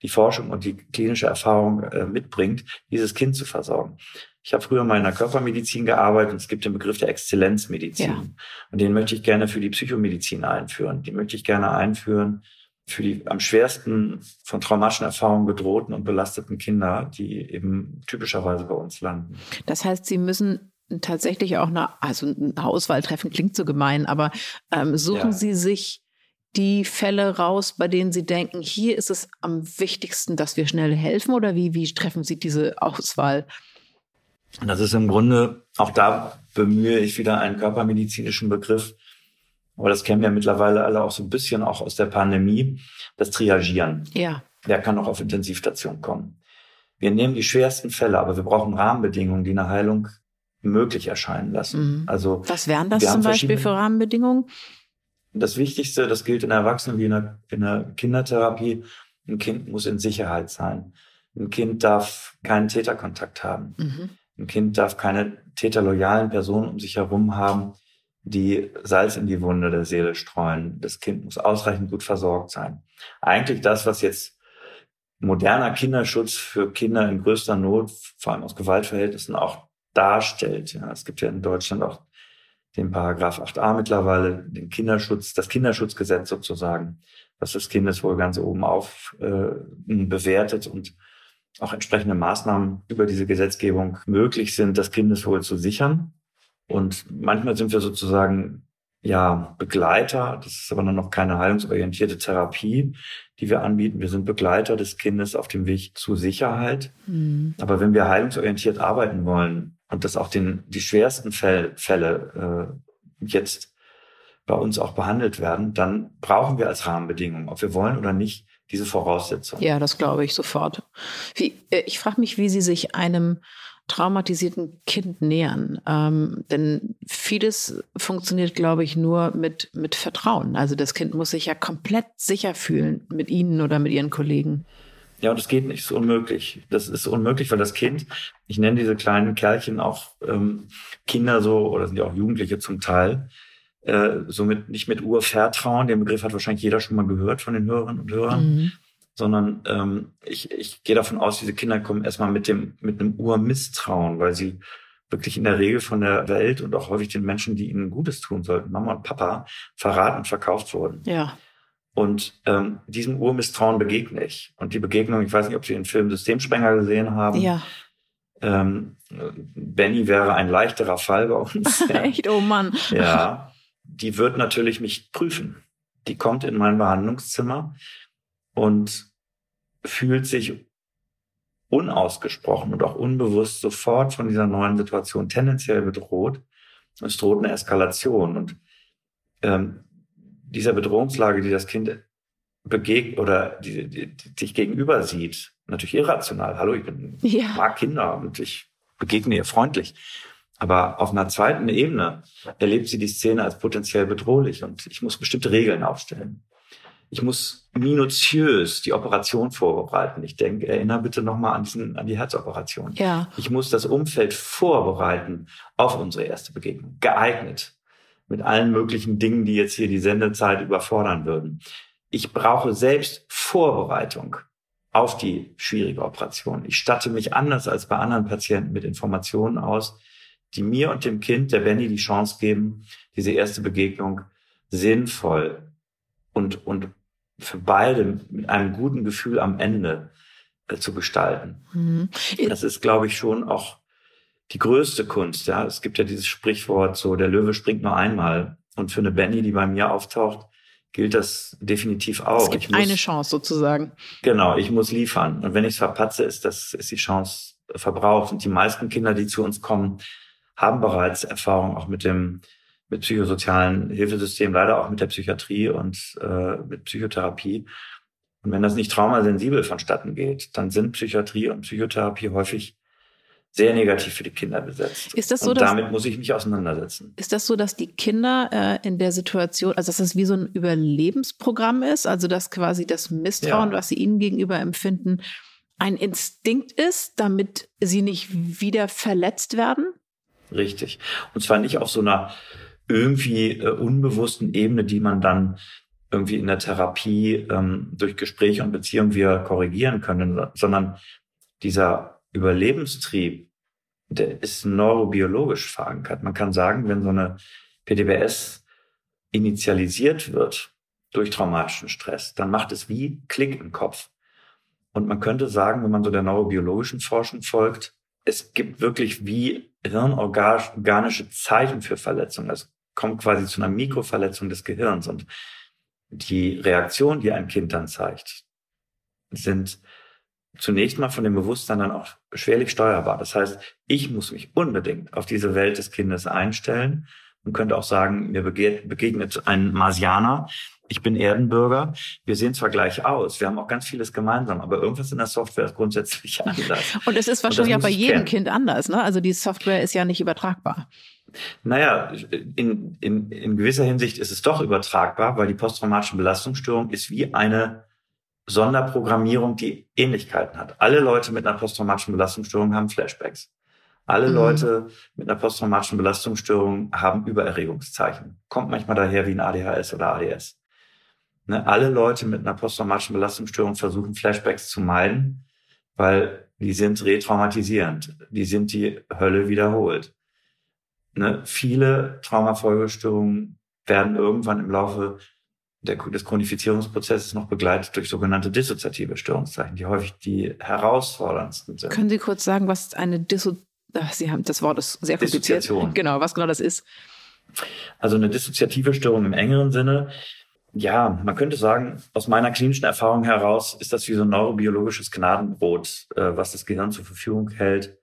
die Forschung und die klinische Erfahrung äh, mitbringt, dieses Kind zu versorgen. Ich habe früher mal in der Körpermedizin gearbeitet und es gibt den Begriff der Exzellenzmedizin. Ja. Und den möchte ich gerne für die Psychomedizin einführen. Den möchte ich gerne einführen für die am schwersten von traumatischen Erfahrungen bedrohten und belasteten Kinder, die eben typischerweise bei uns landen. Das heißt, Sie müssen tatsächlich auch eine, also eine Auswahl treffen klingt so gemein, aber ähm, suchen ja. Sie sich die Fälle raus, bei denen Sie denken, hier ist es am wichtigsten, dass wir schnell helfen oder wie, wie treffen Sie diese Auswahl? Das ist im Grunde, auch da bemühe ich wieder einen körpermedizinischen Begriff, aber das kennen wir mittlerweile alle auch so ein bisschen auch aus der Pandemie, das Triagieren. Ja. Wer kann noch auf Intensivstation kommen? Wir nehmen die schwersten Fälle, aber wir brauchen Rahmenbedingungen, die eine Heilung möglich erscheinen lassen. Mhm. Also was wären das zum Beispiel für Rahmenbedingungen? Das Wichtigste, das gilt in der Erwachsenen wie in der, in der Kindertherapie, ein Kind muss in Sicherheit sein. Ein Kind darf keinen Täterkontakt haben. Mhm. Ein Kind darf keine täterloyalen Personen um sich herum haben, die Salz in die Wunde der Seele streuen. Das Kind muss ausreichend gut versorgt sein. Eigentlich das, was jetzt moderner Kinderschutz für Kinder in größter Not, vor allem aus Gewaltverhältnissen, auch darstellt. Ja, es gibt ja in Deutschland auch den Paragraph 8a mittlerweile, den Kinderschutz, das Kinderschutzgesetz sozusagen, was das Kindeswohl ganz oben auf äh, bewertet und auch entsprechende Maßnahmen über diese Gesetzgebung möglich sind, das Kindeswohl zu sichern. Und manchmal sind wir sozusagen ja Begleiter, das ist aber noch keine heilungsorientierte Therapie, die wir anbieten. Wir sind Begleiter des Kindes auf dem Weg zu Sicherheit. Mhm. Aber wenn wir heilungsorientiert arbeiten wollen, und dass auch den, die schwersten Fälle, Fälle äh, jetzt bei uns auch behandelt werden, dann brauchen wir als Rahmenbedingung, ob wir wollen oder nicht, diese Voraussetzungen. Ja, das glaube ich sofort. Wie, äh, ich frage mich, wie Sie sich einem traumatisierten Kind nähern. Ähm, denn vieles funktioniert, glaube ich, nur mit, mit Vertrauen. Also das Kind muss sich ja komplett sicher fühlen mit Ihnen oder mit Ihren Kollegen. Ja, und es geht nicht, es ist unmöglich. Das ist unmöglich, weil das Kind, ich nenne diese kleinen Kerlchen auch ähm, Kinder so, oder sind ja auch Jugendliche zum Teil, äh, somit nicht mit Urvertrauen, den Begriff hat wahrscheinlich jeder schon mal gehört von den Hörerinnen und Hörern, mhm. Sondern ähm, ich, ich gehe davon aus, diese Kinder kommen erstmal mit dem, mit einem Urmisstrauen, weil sie wirklich in der Regel von der Welt und auch häufig den Menschen, die ihnen Gutes tun sollten, Mama und Papa, verraten und verkauft wurden. Ja. Und ähm, diesem Urmisstrauen begegne ich. Und die Begegnung, ich weiß nicht, ob Sie den Film Systemsprenger gesehen haben. Ja. Ähm, Benny wäre ein leichterer Fall bei uns. Echt, oh Mann. Ja, die wird natürlich mich prüfen. Die kommt in mein Behandlungszimmer und fühlt sich unausgesprochen und auch unbewusst sofort von dieser neuen Situation tendenziell bedroht. Es droht eine Eskalation. Und ähm, dieser Bedrohungslage, die das Kind begegnet oder die, die, die sich gegenüber sieht, natürlich irrational. Hallo, ich bin, ja. mag Kinder und ich begegne ihr freundlich. Aber auf einer zweiten Ebene erlebt sie die Szene als potenziell bedrohlich und ich muss bestimmte Regeln aufstellen. Ich muss minutiös die Operation vorbereiten. Ich denke, erinnere bitte nochmal an, diesen, an die Herzoperation. Ja. Ich muss das Umfeld vorbereiten auf unsere erste Begegnung. Geeignet mit allen möglichen Dingen, die jetzt hier die Sendezeit überfordern würden. Ich brauche selbst Vorbereitung auf die schwierige Operation. Ich statte mich anders als bei anderen Patienten mit Informationen aus, die mir und dem Kind, der Benny, die Chance geben, diese erste Begegnung sinnvoll und, und für beide mit einem guten Gefühl am Ende äh, zu gestalten. Mhm. Das ist, glaube ich, schon auch die größte Kunst. Ja, es gibt ja dieses Sprichwort so, der Löwe springt nur einmal. Und für eine Benny, die bei mir auftaucht, gilt das definitiv auch. Es gibt muss, eine Chance sozusagen. Genau, ich muss liefern. Und wenn ich es verpatze, ist das, ist die Chance verbraucht. Und die meisten Kinder, die zu uns kommen, haben bereits Erfahrung auch mit dem mit psychosozialen Hilfesystemen, leider auch mit der Psychiatrie und äh, mit Psychotherapie. Und wenn das nicht traumasensibel vonstatten geht, dann sind Psychiatrie und Psychotherapie häufig sehr negativ für die Kinder besetzt. Ist das so, und damit muss ich mich auseinandersetzen. Ist das so, dass die Kinder äh, in der Situation, also dass das wie so ein Überlebensprogramm ist, also dass quasi das Misstrauen, ja. was sie ihnen gegenüber empfinden, ein Instinkt ist, damit sie nicht wieder verletzt werden? Richtig. Und zwar nicht auf so einer irgendwie äh, unbewussten Ebene, die man dann irgendwie in der Therapie ähm, durch Gespräche und Beziehung wieder korrigieren können, sondern dieser Überlebenstrieb, der ist neurobiologisch verankert. Man kann sagen, wenn so eine PTBS initialisiert wird durch traumatischen Stress, dann macht es wie Klick im Kopf. Und man könnte sagen, wenn man so der neurobiologischen Forschung folgt, es gibt wirklich wie hirnorganische Zeichen für Verletzungen. Es kommt quasi zu einer Mikroverletzung des Gehirns. Und die Reaktion, die ein Kind dann zeigt, sind zunächst mal von dem Bewusstsein dann auch schwerlich steuerbar. Das heißt, ich muss mich unbedingt auf diese Welt des Kindes einstellen und könnte auch sagen, mir begegnet ein Marsianer, ich bin Erdenbürger, wir sehen zwar gleich aus, wir haben auch ganz vieles gemeinsam, aber irgendwas in der Software ist grundsätzlich anders. Und es ist wahrscheinlich auch bei jedem kennen. Kind anders, ne? Also die Software ist ja nicht übertragbar. Naja, in, in, in gewisser Hinsicht ist es doch übertragbar, weil die posttraumatische Belastungsstörung ist wie eine Sonderprogrammierung, die Ähnlichkeiten hat. Alle Leute mit einer posttraumatischen Belastungsstörung haben Flashbacks. Alle mhm. Leute mit einer posttraumatischen Belastungsstörung haben Übererregungszeichen. Kommt manchmal daher wie ein ADHS oder ADS. Ne? Alle Leute mit einer posttraumatischen Belastungsstörung versuchen Flashbacks zu meiden, weil die sind retraumatisierend. Die sind die Hölle wiederholt. Ne? Viele Traumafolgestörungen werden irgendwann im Laufe der, des Chronifizierungsprozesses noch begleitet durch sogenannte dissoziative Störungszeichen, die häufig die herausforderndsten sind. Können Sie kurz sagen, was eine Disso Sie haben das Wort ist sehr kompliziert. Dissoziation. Genau, was genau das ist. Also eine dissoziative Störung im engeren Sinne. Ja, man könnte sagen, aus meiner klinischen Erfahrung heraus ist das wie so ein neurobiologisches Gnadenbrot, äh, was das Gehirn zur Verfügung hält,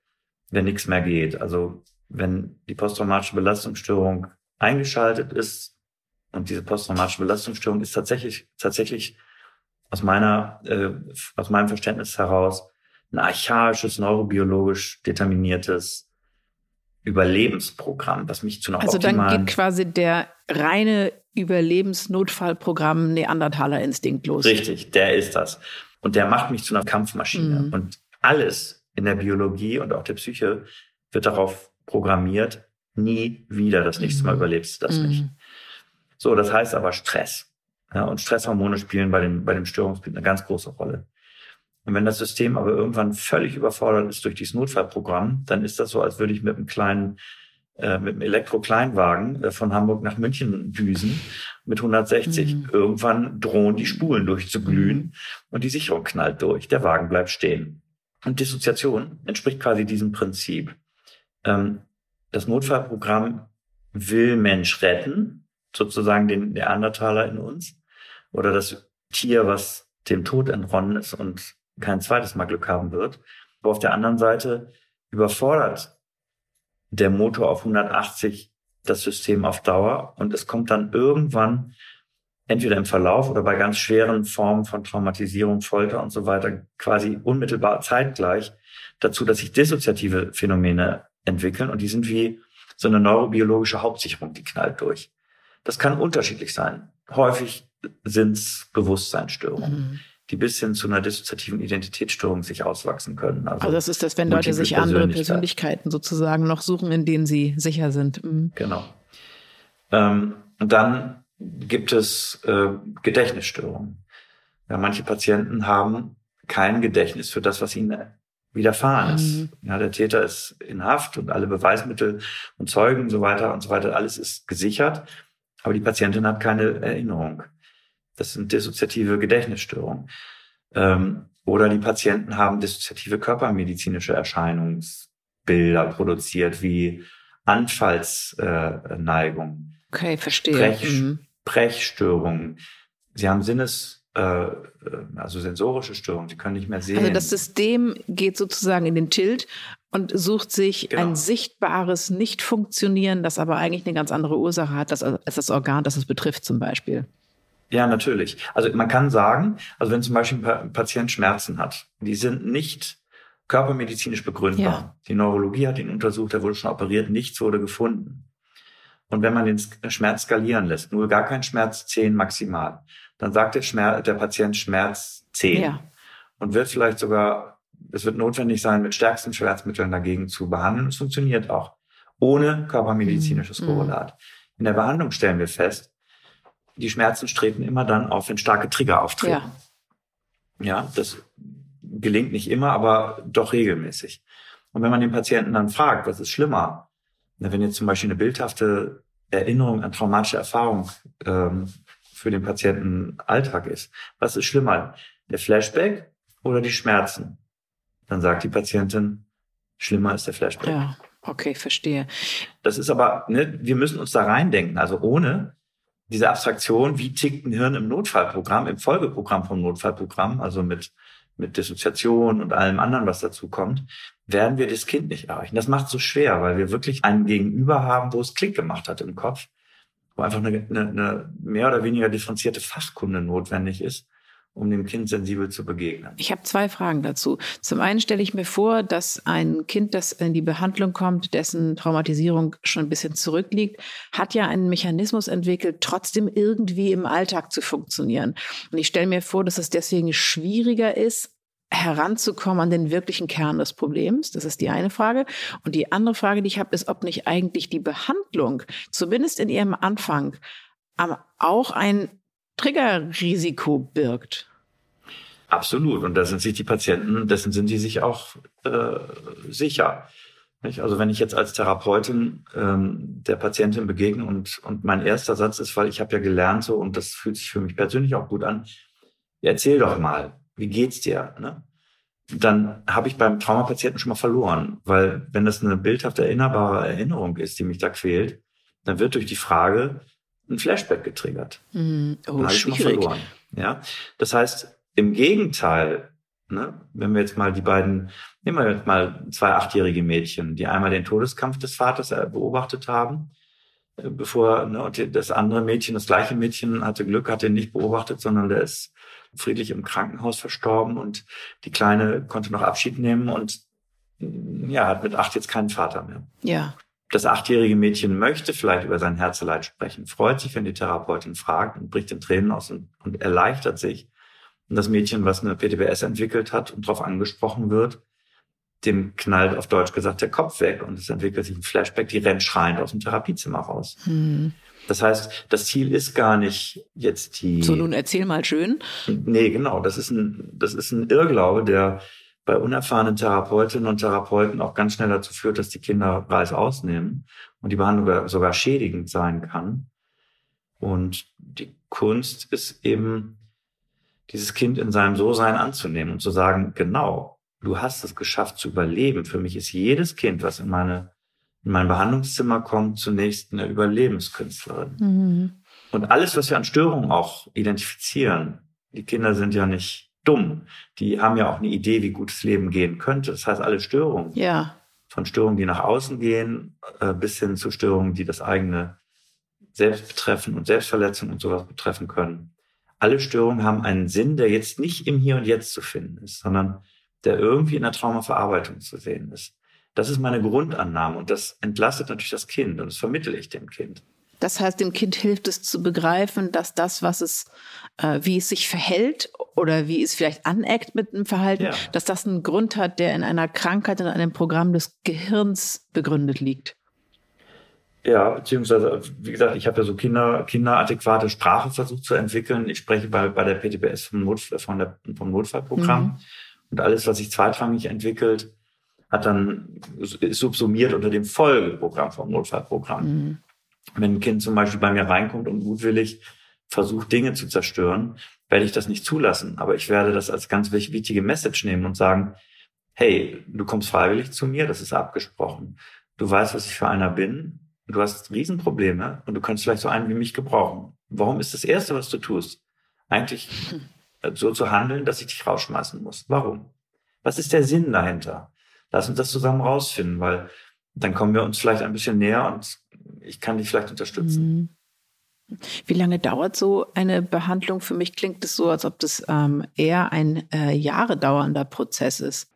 wenn nichts mehr geht. Also wenn die posttraumatische Belastungsstörung eingeschaltet ist und diese posttraumatische Belastungsstörung ist tatsächlich tatsächlich aus meiner äh, aus meinem Verständnis heraus ein archaisches neurobiologisch determiniertes Überlebensprogramm, was mich zu einer Also dann geht quasi der reine Überlebensnotfallprogramm Neandertaler Instinkt los. Richtig, der ist das. Und der macht mich zu einer Kampfmaschine. Mhm. Und alles in der Biologie und auch der Psyche wird darauf programmiert, nie wieder. Das nächste Mal mhm. überlebst du das mhm. nicht. So, das heißt aber Stress. Ja, und Stresshormone spielen bei dem, bei dem Störungsbild eine ganz große Rolle. Und wenn das System aber irgendwann völlig überfordert ist durch dieses Notfallprogramm, dann ist das so, als würde ich mit einem kleinen, äh, mit einem Elektro-Kleinwagen äh, von Hamburg nach München düsen mit 160. Mhm. Irgendwann drohen die Spulen durchzuglühen mhm. und die Sicherung knallt durch. Der Wagen bleibt stehen. Und Dissoziation entspricht quasi diesem Prinzip. Ähm, das Notfallprogramm will Mensch retten, sozusagen den Neandertaler in uns oder das Tier, was dem Tod entronnen ist und kein zweites Mal Glück haben wird. Aber auf der anderen Seite überfordert der Motor auf 180 das System auf Dauer und es kommt dann irgendwann entweder im Verlauf oder bei ganz schweren Formen von Traumatisierung, Folter und so weiter quasi unmittelbar zeitgleich dazu, dass sich dissoziative Phänomene entwickeln und die sind wie so eine neurobiologische Hauptsicherung, die knallt durch. Das kann unterschiedlich sein. Häufig sind es Bewusstseinsstörungen, mhm. die bis hin zu einer dissoziativen Identitätsstörung sich auswachsen können. Also, also das ist das, wenn Leute sich andere Persönlichkeiten sozusagen noch suchen, in denen sie sicher sind. Mhm. Genau. Ähm, und dann gibt es äh, Gedächtnisstörungen. Ja, manche Patienten haben kein Gedächtnis für das, was ihnen widerfahren ist. Mhm. Ja, der Täter ist in Haft und alle Beweismittel und Zeugen und so weiter und so weiter, alles ist gesichert, aber die Patientin hat keine Erinnerung. Das sind dissoziative Gedächtnisstörungen. Ähm, oder die Patienten haben dissoziative körpermedizinische Erscheinungsbilder produziert, wie Anfallsneigung. Äh, okay, verstehe. Brech, mhm. Brechstörungen. Sie haben Sinnes, also sensorische Störungen. Sie können nicht mehr sehen. Also das System geht sozusagen in den Tilt und sucht sich genau. ein sichtbares Nicht-Funktionieren, das aber eigentlich eine ganz andere Ursache hat, als das Organ, das es betrifft zum Beispiel. Ja, natürlich. Also man kann sagen, also wenn zum Beispiel ein Patient Schmerzen hat, die sind nicht körpermedizinisch begründbar. Ja. Die Neurologie hat ihn untersucht, er wurde schon operiert, nichts wurde gefunden. Und wenn man den Schmerz skalieren lässt, nur gar kein Schmerz 10 maximal, dann sagt der, Schmerz, der Patient Schmerz 10. Ja. Und wird vielleicht sogar, es wird notwendig sein, mit stärksten Schmerzmitteln dagegen zu behandeln. Es funktioniert auch. Ohne körpermedizinisches mhm. Korrelat. In der Behandlung stellen wir fest, die Schmerzen treten immer dann auf, wenn starke Trigger auftreten. Ja. ja, das gelingt nicht immer, aber doch regelmäßig. Und wenn man den Patienten dann fragt, was ist schlimmer, wenn jetzt zum Beispiel eine bildhafte Erinnerung an traumatische Erfahrung ähm, für den Patienten Alltag ist, was ist schlimmer, der Flashback oder die Schmerzen? Dann sagt die Patientin, schlimmer ist der Flashback. Ja, okay, verstehe. Das ist aber, ne, wir müssen uns da reindenken. Also ohne diese Abstraktion, wie tickt ein Hirn im Notfallprogramm, im Folgeprogramm vom Notfallprogramm, also mit, mit Dissoziation und allem anderen, was dazu kommt, werden wir das Kind nicht erreichen. Das macht es so schwer, weil wir wirklich einen Gegenüber haben, wo es Klick gemacht hat im Kopf, wo einfach eine, eine, eine mehr oder weniger differenzierte Fachkunde notwendig ist, um dem Kind sensibel zu begegnen. Ich habe zwei Fragen dazu. Zum einen stelle ich mir vor, dass ein Kind, das in die Behandlung kommt, dessen Traumatisierung schon ein bisschen zurückliegt, hat ja einen Mechanismus entwickelt, trotzdem irgendwie im Alltag zu funktionieren. Und ich stelle mir vor, dass es deswegen schwieriger ist, heranzukommen an den wirklichen Kern des Problems. Das ist die eine Frage. Und die andere Frage, die ich habe, ist, ob nicht eigentlich die Behandlung, zumindest in ihrem Anfang, auch ein Triggerrisiko birgt. Absolut. Und da sind sich die Patienten, dessen sind sie sich auch äh, sicher. Nicht? Also wenn ich jetzt als Therapeutin ähm, der Patientin begegne und, und mein erster Satz ist, weil ich habe ja gelernt so und das fühlt sich für mich persönlich auch gut an, erzähl doch mal, wie geht's dir? Ne? Dann habe ich beim Traumapatienten schon mal verloren, weil wenn das eine bildhaft erinnerbare Erinnerung ist, die mich da quält, dann wird durch die Frage, ein Flashback getriggert. Mm, oh, Dann ich verloren. Ja, das heißt, im Gegenteil, ne, wenn wir jetzt mal die beiden, nehmen wir jetzt mal zwei achtjährige Mädchen, die einmal den Todeskampf des Vaters äh, beobachtet haben, äh, bevor ne, und das andere Mädchen, das gleiche Mädchen hatte Glück, hat ihn nicht beobachtet, sondern der ist friedlich im Krankenhaus verstorben und die Kleine konnte noch Abschied nehmen und ja, hat mit acht jetzt keinen Vater mehr. Ja. Das achtjährige Mädchen möchte vielleicht über sein Herzeleid sprechen, freut sich, wenn die Therapeutin fragt und bricht in Tränen aus und, und erleichtert sich. Und das Mädchen, was eine PTBS entwickelt hat und darauf angesprochen wird, dem knallt auf Deutsch gesagt der Kopf weg und es entwickelt sich ein Flashback, die rennt schreiend aus dem Therapiezimmer raus. Hm. Das heißt, das Ziel ist gar nicht jetzt die. So, nun erzähl mal schön. Nee, genau. Das ist ein, das ist ein Irrglaube, der bei unerfahrenen Therapeutinnen und Therapeuten auch ganz schnell dazu führt, dass die Kinder Reis ausnehmen und die Behandlung sogar schädigend sein kann. Und die Kunst ist eben, dieses Kind in seinem So-Sein anzunehmen und zu sagen, genau, du hast es geschafft zu überleben. Für mich ist jedes Kind, was in meine in mein Behandlungszimmer kommt, zunächst eine Überlebenskünstlerin. Mhm. Und alles, was wir an Störungen auch identifizieren, die Kinder sind ja nicht dumm. Die haben ja auch eine Idee, wie gutes Leben gehen könnte. Das heißt, alle Störungen. Ja. Von Störungen, die nach außen gehen, äh, bis hin zu Störungen, die das eigene Selbst betreffen und Selbstverletzung und sowas betreffen können. Alle Störungen haben einen Sinn, der jetzt nicht im Hier und Jetzt zu finden ist, sondern der irgendwie in der Traumaverarbeitung zu sehen ist. Das ist meine Grundannahme und das entlastet natürlich das Kind und das vermittle ich dem Kind. Das heißt, dem Kind hilft es zu begreifen, dass das, was es, äh, wie es sich verhält oder wie es vielleicht aneckt mit dem Verhalten, ja. dass das einen Grund hat, der in einer Krankheit, in einem Programm des Gehirns begründet liegt. Ja, beziehungsweise, wie gesagt, ich habe ja so Kinder, kinderadäquate Sprache versucht zu entwickeln. Ich spreche bei, bei der PTBS vom, Notfall, von der, vom Notfallprogramm. Mhm. Und alles, was sich zweitrangig entwickelt, hat dann, ist subsumiert unter dem Folgeprogramm vom Notfallprogramm. Mhm. Wenn ein Kind zum Beispiel bei mir reinkommt und gutwillig versucht, Dinge zu zerstören, werde ich das nicht zulassen. Aber ich werde das als ganz wichtige Message nehmen und sagen, hey, du kommst freiwillig zu mir, das ist abgesprochen. Du weißt, was ich für einer bin. Du hast Riesenprobleme und du kannst vielleicht so einen wie mich gebrauchen. Warum ist das Erste, was du tust, eigentlich so zu handeln, dass ich dich rausschmeißen muss? Warum? Was ist der Sinn dahinter? Lass uns das zusammen rausfinden, weil dann kommen wir uns vielleicht ein bisschen näher und ich kann dich vielleicht unterstützen. Mhm. Wie lange dauert so eine Behandlung? Für mich klingt es so, als ob das ähm, eher ein äh, Jahre dauernder Prozess ist.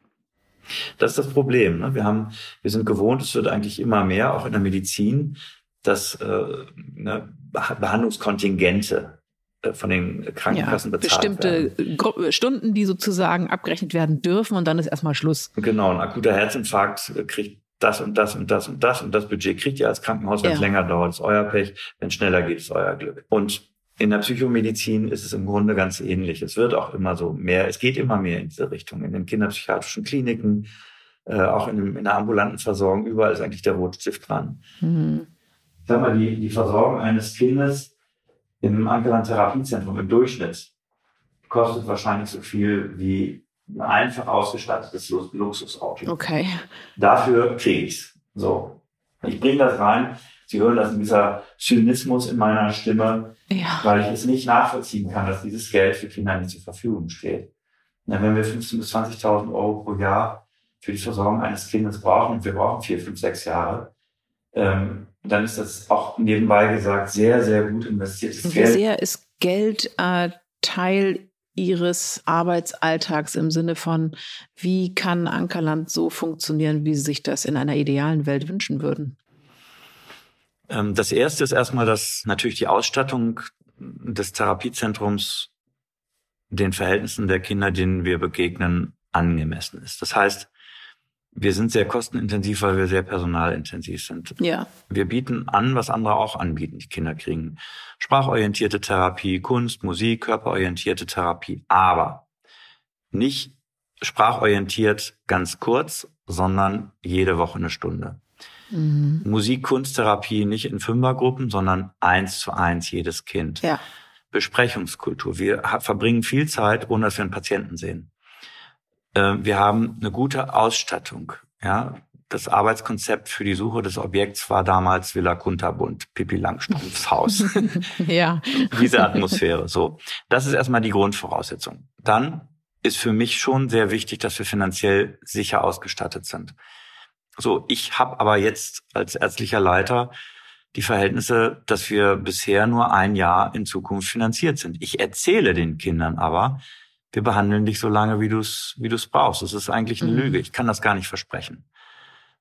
Das ist das Problem. Ne? Wir haben, wir sind gewohnt, es wird eigentlich immer mehr, auch in der Medizin, dass äh, ne, Behandlungskontingente äh, von den Krankenkassen ja, bezahlt bestimmte werden. Bestimmte Stunden, die sozusagen abgerechnet werden dürfen und dann ist erstmal Schluss. Genau, ein akuter Herzinfarkt kriegt das und das und das und das und das Budget kriegt ihr als Krankenhaus, wenn es länger dauert, ist euer Pech, wenn schneller geht, ist euer Glück. Und in der Psychomedizin ist es im Grunde ganz ähnlich. Es wird auch immer so mehr, es geht immer mehr in diese Richtung. In den kinderpsychiatrischen Kliniken, äh, auch in, in, der ambulanten Versorgung, überall ist eigentlich der Rotstift dran. Mhm. Ich sag mal, die, die Versorgung eines Kindes im Ankeland Therapiezentrum im Durchschnitt kostet wahrscheinlich so viel wie ein einfach ausgestattetes Luxusauto. Okay. Dafür kriege ich's. So. Ich bringe das rein. Sie hören das in dieser Zynismus in meiner Stimme, ja. weil ich es nicht nachvollziehen kann, dass dieses Geld für Kinder nicht zur Verfügung steht. Und wenn wir 15.000 bis 20.000 Euro pro Jahr für die Versorgung eines Kindes brauchen, und wir brauchen vier, fünf, sechs Jahre, ähm, dann ist das auch nebenbei gesagt sehr, sehr gut investiertes Geld. Wie sehr ist Geld äh, Teil Ihres Arbeitsalltags im Sinne von, wie kann Ankerland so funktionieren, wie Sie sich das in einer idealen Welt wünschen würden? Ähm, das erste ist erstmal, dass natürlich die Ausstattung des Therapiezentrums den Verhältnissen der Kinder, denen wir begegnen, angemessen ist. Das heißt, wir sind sehr kostenintensiv, weil wir sehr personalintensiv sind. Ja. Wir bieten an, was andere auch anbieten. Die Kinder kriegen sprachorientierte Therapie, Kunst, Musik, körperorientierte Therapie, aber nicht sprachorientiert ganz kurz, sondern jede Woche eine Stunde. Mhm. Musik, Kunsttherapie nicht in Fünfergruppen, sondern eins zu eins jedes Kind. Ja. Besprechungskultur. Wir verbringen viel Zeit, ohne dass wir einen Patienten sehen. Äh, wir haben eine gute Ausstattung. Ja, das Arbeitskonzept für die Suche des Objekts war damals Villa Kunterbund, Pippi Langstrumpfs Haus. ja. Diese Atmosphäre. So, das ist erstmal die Grundvoraussetzung. Dann ist für mich schon sehr wichtig, dass wir finanziell sicher ausgestattet sind. So, ich habe aber jetzt als ärztlicher Leiter die Verhältnisse, dass wir bisher nur ein Jahr in Zukunft finanziert sind. Ich erzähle den Kindern aber, wir behandeln dich so lange, wie du es wie du's brauchst. Das ist eigentlich eine mhm. Lüge. Ich kann das gar nicht versprechen.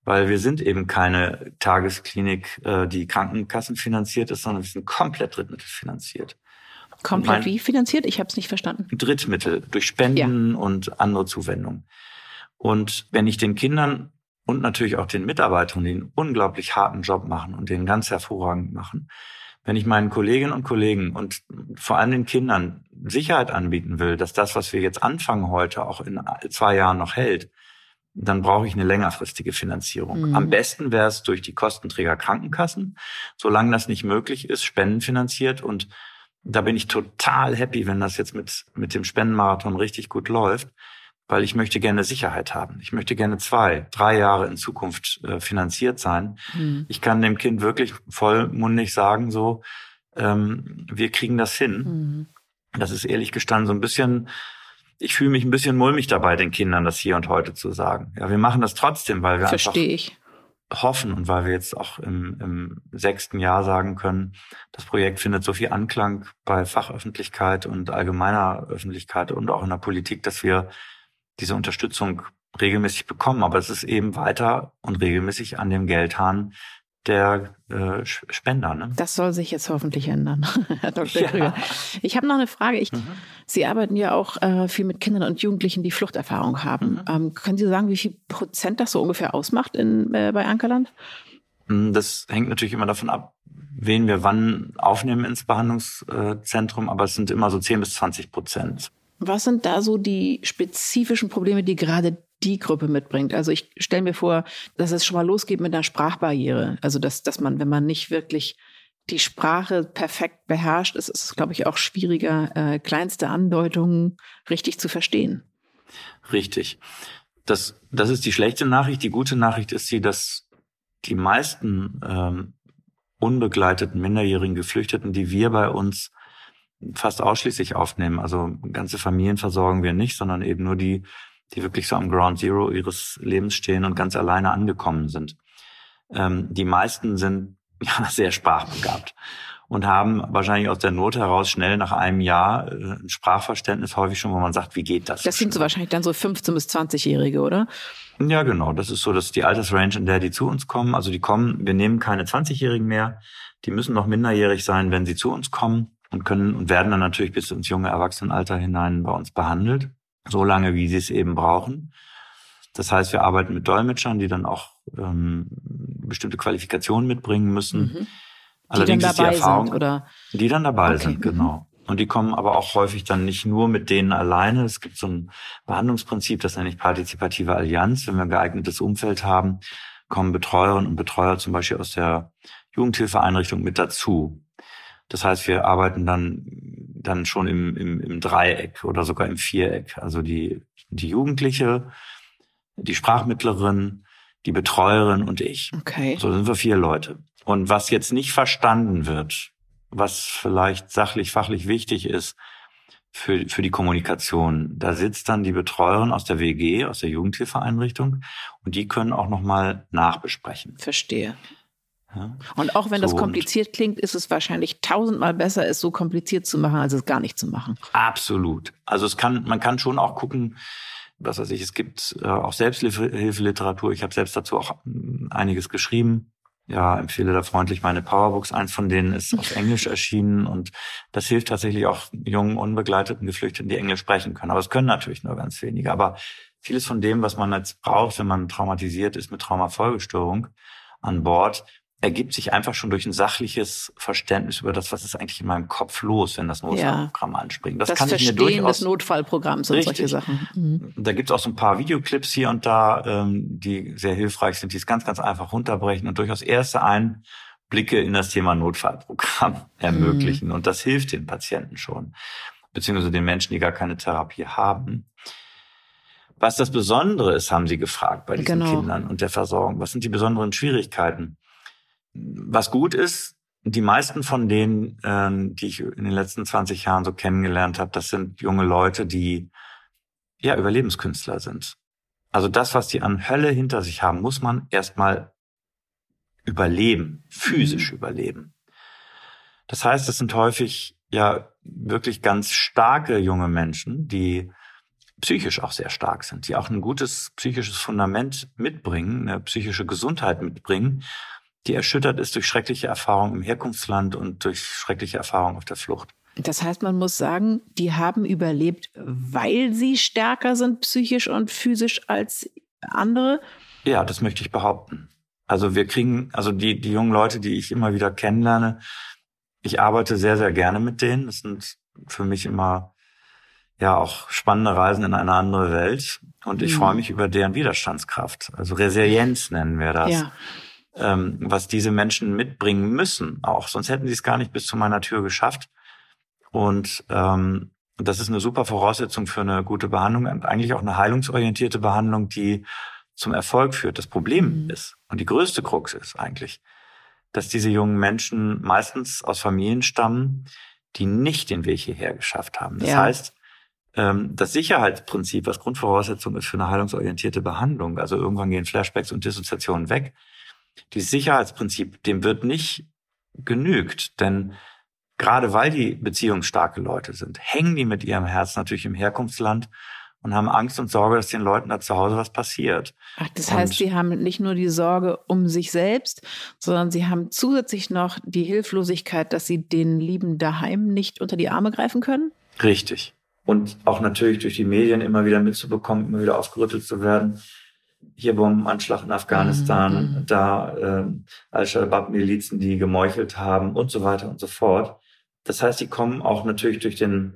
Weil wir sind eben keine Tagesklinik, äh, die Krankenkassen finanziert ist, sondern wir sind komplett drittmittelfinanziert. Komplett wie finanziert? Ich habe es nicht verstanden. Drittmittel durch Spenden ja. und andere Zuwendungen. Und wenn ich den Kindern und natürlich auch den Mitarbeitern, die einen unglaublich harten Job machen und den ganz hervorragend machen, wenn ich meinen Kolleginnen und Kollegen und vor allem den Kindern Sicherheit anbieten will, dass das, was wir jetzt anfangen heute, auch in zwei Jahren noch hält, dann brauche ich eine längerfristige Finanzierung. Mhm. Am besten wäre es durch die Kostenträger Krankenkassen. Solange das nicht möglich ist, spendenfinanziert. Und da bin ich total happy, wenn das jetzt mit, mit dem Spendenmarathon richtig gut läuft weil ich möchte gerne Sicherheit haben. Ich möchte gerne zwei, drei Jahre in Zukunft äh, finanziert sein. Mhm. Ich kann dem Kind wirklich vollmundig sagen, so, ähm, wir kriegen das hin. Mhm. Das ist ehrlich gestanden so ein bisschen, ich fühle mich ein bisschen mulmig dabei, den Kindern das hier und heute zu sagen. Ja, wir machen das trotzdem, weil wir Versteh einfach ich. hoffen und weil wir jetzt auch im, im sechsten Jahr sagen können, das Projekt findet so viel Anklang bei Fachöffentlichkeit und allgemeiner Öffentlichkeit und auch in der Politik, dass wir diese Unterstützung regelmäßig bekommen. Aber es ist eben weiter und regelmäßig an dem Geldhahn der äh, Spender. Ne? Das soll sich jetzt hoffentlich ändern, Herr Dr. Ja. Krüger. Ich habe noch eine Frage. Ich, mhm. Sie arbeiten ja auch äh, viel mit Kindern und Jugendlichen, die Fluchterfahrung haben. Mhm. Ähm, können Sie sagen, wie viel Prozent das so ungefähr ausmacht in, äh, bei Ankerland? Hm, das hängt natürlich immer davon ab, wen wir wann aufnehmen ins Behandlungszentrum, aber es sind immer so 10 bis 20 Prozent. Was sind da so die spezifischen Probleme, die gerade die Gruppe mitbringt? Also ich stelle mir vor, dass es schon mal losgeht mit einer Sprachbarriere. Also dass, dass man, wenn man nicht wirklich die Sprache perfekt beherrscht, ist es, glaube ich, auch schwieriger, äh, kleinste Andeutungen richtig zu verstehen. Richtig. Das, das ist die schlechte Nachricht. Die gute Nachricht ist die, dass die meisten ähm, unbegleiteten minderjährigen Geflüchteten, die wir bei uns fast ausschließlich aufnehmen, also ganze Familien versorgen wir nicht, sondern eben nur die, die wirklich so am Ground Zero ihres Lebens stehen und ganz alleine angekommen sind. Ähm, die meisten sind ja, sehr sprachbegabt und haben wahrscheinlich aus der Not heraus schnell nach einem Jahr äh, ein Sprachverständnis häufig schon, wo man sagt, wie geht das? Das sind so wahrscheinlich dann so 15- bis 20-Jährige, oder? Ja, genau. Das ist so, dass die Altersrange, in der die zu uns kommen. Also die kommen, wir nehmen keine 20-Jährigen mehr. Die müssen noch minderjährig sein, wenn sie zu uns kommen und können und werden dann natürlich bis ins junge Erwachsenenalter hinein bei uns behandelt. So lange, wie sie es eben brauchen. Das heißt, wir arbeiten mit Dolmetschern, die dann auch ähm, bestimmte Qualifikationen mitbringen müssen. Mhm. Allerdings die dann dabei ist die Erfahrung, sind, oder? Die dann dabei okay. sind, genau. Und die kommen aber auch häufig dann nicht nur mit denen alleine. Es gibt so ein Behandlungsprinzip, das nenne ich partizipative Allianz. Wenn wir ein geeignetes Umfeld haben, kommen Betreuerinnen und Betreuer zum Beispiel aus der Jugendhilfeeinrichtung mit dazu. Das heißt, wir arbeiten dann, dann schon im, im, im Dreieck oder sogar im Viereck. Also die, die Jugendliche, die Sprachmittlerin, die Betreuerin und ich. Okay. So sind wir vier Leute. Und was jetzt nicht verstanden wird, was vielleicht sachlich, fachlich wichtig ist für, für die Kommunikation, da sitzt dann die Betreuerin aus der WG, aus der Jugendhilfeeinrichtung und die können auch nochmal nachbesprechen. Verstehe. Ja. Und auch wenn so, das kompliziert klingt, ist es wahrscheinlich tausendmal besser, es so kompliziert zu machen, als es gar nicht zu machen. Absolut. Also es kann, man kann schon auch gucken, was weiß ich, es gibt äh, auch Selbsthilfeliteratur. Ich habe selbst dazu auch hm, einiges geschrieben. Ja, empfehle da freundlich meine Powerbooks. Eins von denen ist auf Englisch erschienen und das hilft tatsächlich auch jungen, unbegleiteten Geflüchteten, die Englisch sprechen können. Aber es können natürlich nur ganz wenige. Aber vieles von dem, was man jetzt braucht, wenn man traumatisiert ist mit Traumafolgestörung an Bord, ergibt sich einfach schon durch ein sachliches Verständnis über das, was ist eigentlich in meinem Kopf los, wenn das Notfallprogramm ja. anspringt. Das, das kann Verstehen ich mir durchaus, des Notfallprogramms und richtig. solche Sachen. Mhm. Da gibt's auch so ein paar Videoclips hier und da, ähm, die sehr hilfreich sind, die es ganz, ganz einfach runterbrechen und durchaus erste Einblicke in das Thema Notfallprogramm ermöglichen. Mhm. Und das hilft den Patienten schon, beziehungsweise den Menschen, die gar keine Therapie haben. Was das Besondere ist, haben Sie gefragt bei diesen genau. Kindern und der Versorgung. Was sind die besonderen Schwierigkeiten? Was gut ist, die meisten von denen, ähm, die ich in den letzten 20 Jahren so kennengelernt habe, das sind junge Leute, die ja Überlebenskünstler sind. Also das, was die an Hölle hinter sich haben, muss man erstmal überleben, physisch mhm. überleben. Das heißt, es sind häufig ja wirklich ganz starke junge Menschen, die psychisch auch sehr stark sind, die auch ein gutes psychisches Fundament mitbringen, eine psychische Gesundheit mitbringen die erschüttert ist durch schreckliche Erfahrungen im Herkunftsland und durch schreckliche Erfahrungen auf der Flucht. Das heißt, man muss sagen, die haben überlebt, weil sie stärker sind psychisch und physisch als andere? Ja, das möchte ich behaupten. Also wir kriegen, also die, die jungen Leute, die ich immer wieder kennenlerne, ich arbeite sehr, sehr gerne mit denen. Das sind für mich immer ja auch spannende Reisen in eine andere Welt. Und ich mhm. freue mich über deren Widerstandskraft. Also Resilienz nennen wir das. Ja ähm, was diese Menschen mitbringen müssen auch. Sonst hätten sie es gar nicht bis zu meiner Tür geschafft. Und ähm, das ist eine super Voraussetzung für eine gute Behandlung und eigentlich auch eine heilungsorientierte Behandlung, die zum Erfolg führt. Das Problem mhm. ist, und die größte Krux ist eigentlich, dass diese jungen Menschen meistens aus Familien stammen, die nicht den Weg hierher geschafft haben. Das ja. heißt, ähm, das Sicherheitsprinzip, was Grundvoraussetzung ist für eine heilungsorientierte Behandlung, also irgendwann gehen Flashbacks und Dissoziationen weg, dieses Sicherheitsprinzip, dem wird nicht genügt, denn gerade weil die beziehungsstarke Leute sind, hängen die mit ihrem Herz natürlich im Herkunftsland und haben Angst und Sorge, dass den Leuten da zu Hause was passiert. Ach, das und heißt, sie haben nicht nur die Sorge um sich selbst, sondern sie haben zusätzlich noch die Hilflosigkeit, dass sie den Lieben daheim nicht unter die Arme greifen können? Richtig. Und auch natürlich durch die Medien immer wieder mitzubekommen, immer wieder aufgerüttelt zu werden, hier Bombenanschlag in Afghanistan, Mhm. da äh, Al-Shabaab-Milizen, die gemeuchelt haben und so weiter und so fort. Das heißt, die kommen auch natürlich durch den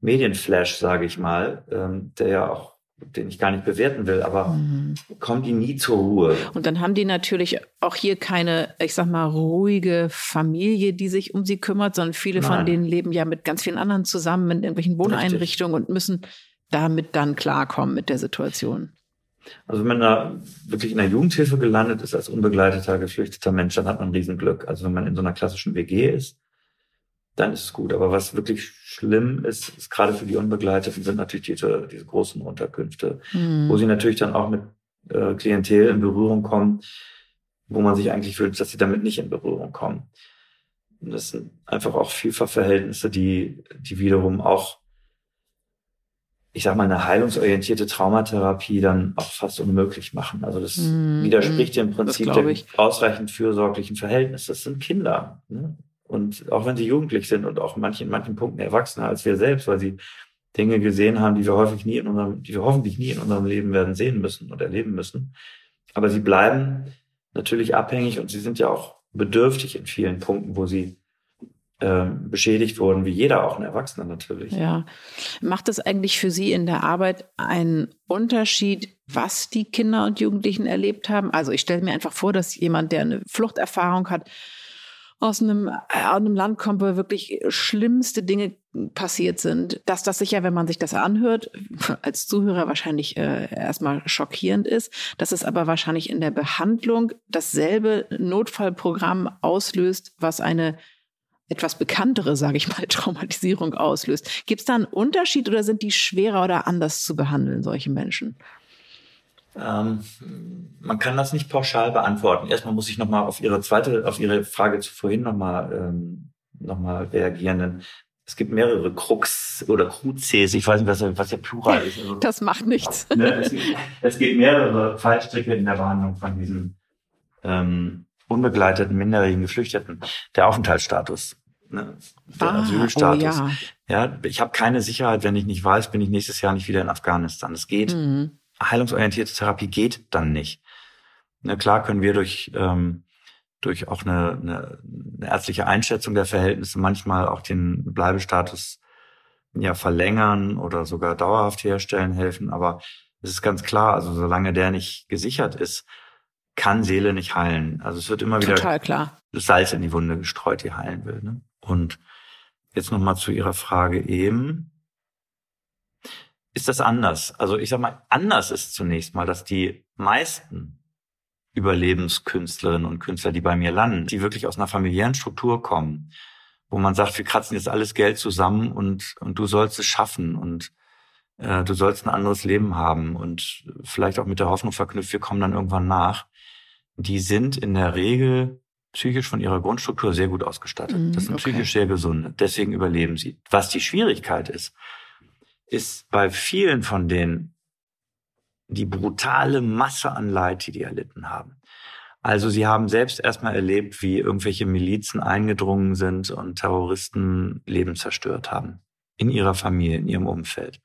Medienflash, sage ich mal, ähm, der ja auch, den ich gar nicht bewerten will, aber Mhm. kommen die nie zur Ruhe. Und dann haben die natürlich auch hier keine, ich sag mal, ruhige Familie, die sich um sie kümmert, sondern viele von Nein. denen leben ja mit ganz vielen anderen zusammen in irgendwelchen Wohneinrichtungen und müssen damit dann klarkommen mit der Situation. Also wenn man da wirklich in der Jugendhilfe gelandet ist als unbegleiteter, geflüchteter Mensch, dann hat man ein Riesenglück. Also wenn man in so einer klassischen WG ist, dann ist es gut. Aber was wirklich schlimm ist, ist gerade für die Unbegleiteten, sind natürlich diese, diese großen Unterkünfte, wo sie natürlich dann auch mit äh, Klientel in Berührung kommen, wo man sich eigentlich wünscht, dass sie damit nicht in Berührung kommen. Und das sind einfach auch vielfach Verhältnisse, die, die wiederum auch ich sag mal, eine heilungsorientierte Traumatherapie dann auch fast unmöglich machen. Also das Mhm. widerspricht dem Das Prinzip der ich. ausreichend fürsorglichen Verhältnis. Das sind Kinder. Ne? Und auch wenn sie jugendlich sind und auch manche, in manchen Punkten erwachsener als wir selbst, weil sie Dinge gesehen haben, die wir häufig nie in unserem, die wir hoffentlich nie in unserem Leben werden sehen müssen und erleben müssen. Aber sie bleiben natürlich abhängig und sie sind ja auch bedürftig in vielen Punkten, wo sie beschädigt wurden, wie jeder, auch ein Erwachsener natürlich. Ja. Macht es eigentlich für Sie in der Arbeit einen Unterschied, was die Kinder und Jugendlichen erlebt haben? Also ich stelle mir einfach vor, dass jemand, der eine Fluchterfahrung hat, aus einem, äh, aus einem Land kommt, wo wirklich schlimmste Dinge passiert sind, dass das sicher, wenn man sich das anhört, als Zuhörer wahrscheinlich äh, erstmal schockierend ist, dass es aber wahrscheinlich in der Behandlung dasselbe Notfallprogramm auslöst, was eine etwas bekanntere, sage ich mal, Traumatisierung auslöst. Gibt es da einen Unterschied oder sind die schwerer oder anders zu behandeln, solche Menschen? Ähm, man kann das nicht pauschal beantworten. Erstmal muss ich nochmal auf Ihre zweite, auf Ihre Frage zu vorhin nochmal ähm, noch mal reagieren. Denn es gibt mehrere Krux oder Kruzes, ich weiß nicht, was, was der Plural ist. Also, Das macht nichts. ne, es, gibt, es gibt mehrere Fallstricke in der Behandlung von diesen ähm, unbegleiteten minderjährigen Geflüchteten. Der Aufenthaltsstatus. Ne? Der Ah, oh Asylstatus. ja. Ja, ich habe keine Sicherheit, wenn ich nicht weiß, bin ich nächstes Jahr nicht wieder in Afghanistan. Es geht Mhm. heilungsorientierte Therapie geht dann nicht. Ne, klar können wir durch, ähm, durch auch eine, eine, eine ärztliche Einschätzung der Verhältnisse manchmal auch den Bleibestatus ja verlängern oder sogar dauerhaft herstellen helfen. Aber es ist ganz klar, also solange der nicht gesichert ist, kann Seele nicht heilen. Also es wird immer wieder Total klar. Salz in die Wunde gestreut, die heilen will. Ne? Und jetzt nochmal zu Ihrer Frage eben. Ist das anders? Also ich sag mal, anders ist zunächst mal, dass die meisten Überlebenskünstlerinnen und Künstler, die bei mir landen, die wirklich aus einer familiären Struktur kommen, wo man sagt, wir kratzen jetzt alles Geld zusammen und, und du sollst es schaffen und äh, du sollst ein anderes Leben haben und vielleicht auch mit der Hoffnung verknüpft, wir kommen dann irgendwann nach. Die sind in der Regel psychisch von ihrer Grundstruktur sehr gut ausgestattet. Mhm, das sind okay. psychisch sehr gesunde. Deswegen überleben sie. Was die Schwierigkeit ist, ist bei vielen von denen die brutale Masse an Leid, die die erlitten haben. Also sie haben selbst erstmal erlebt, wie irgendwelche Milizen eingedrungen sind und Terroristen Leben zerstört haben. In ihrer Familie, in ihrem Umfeld.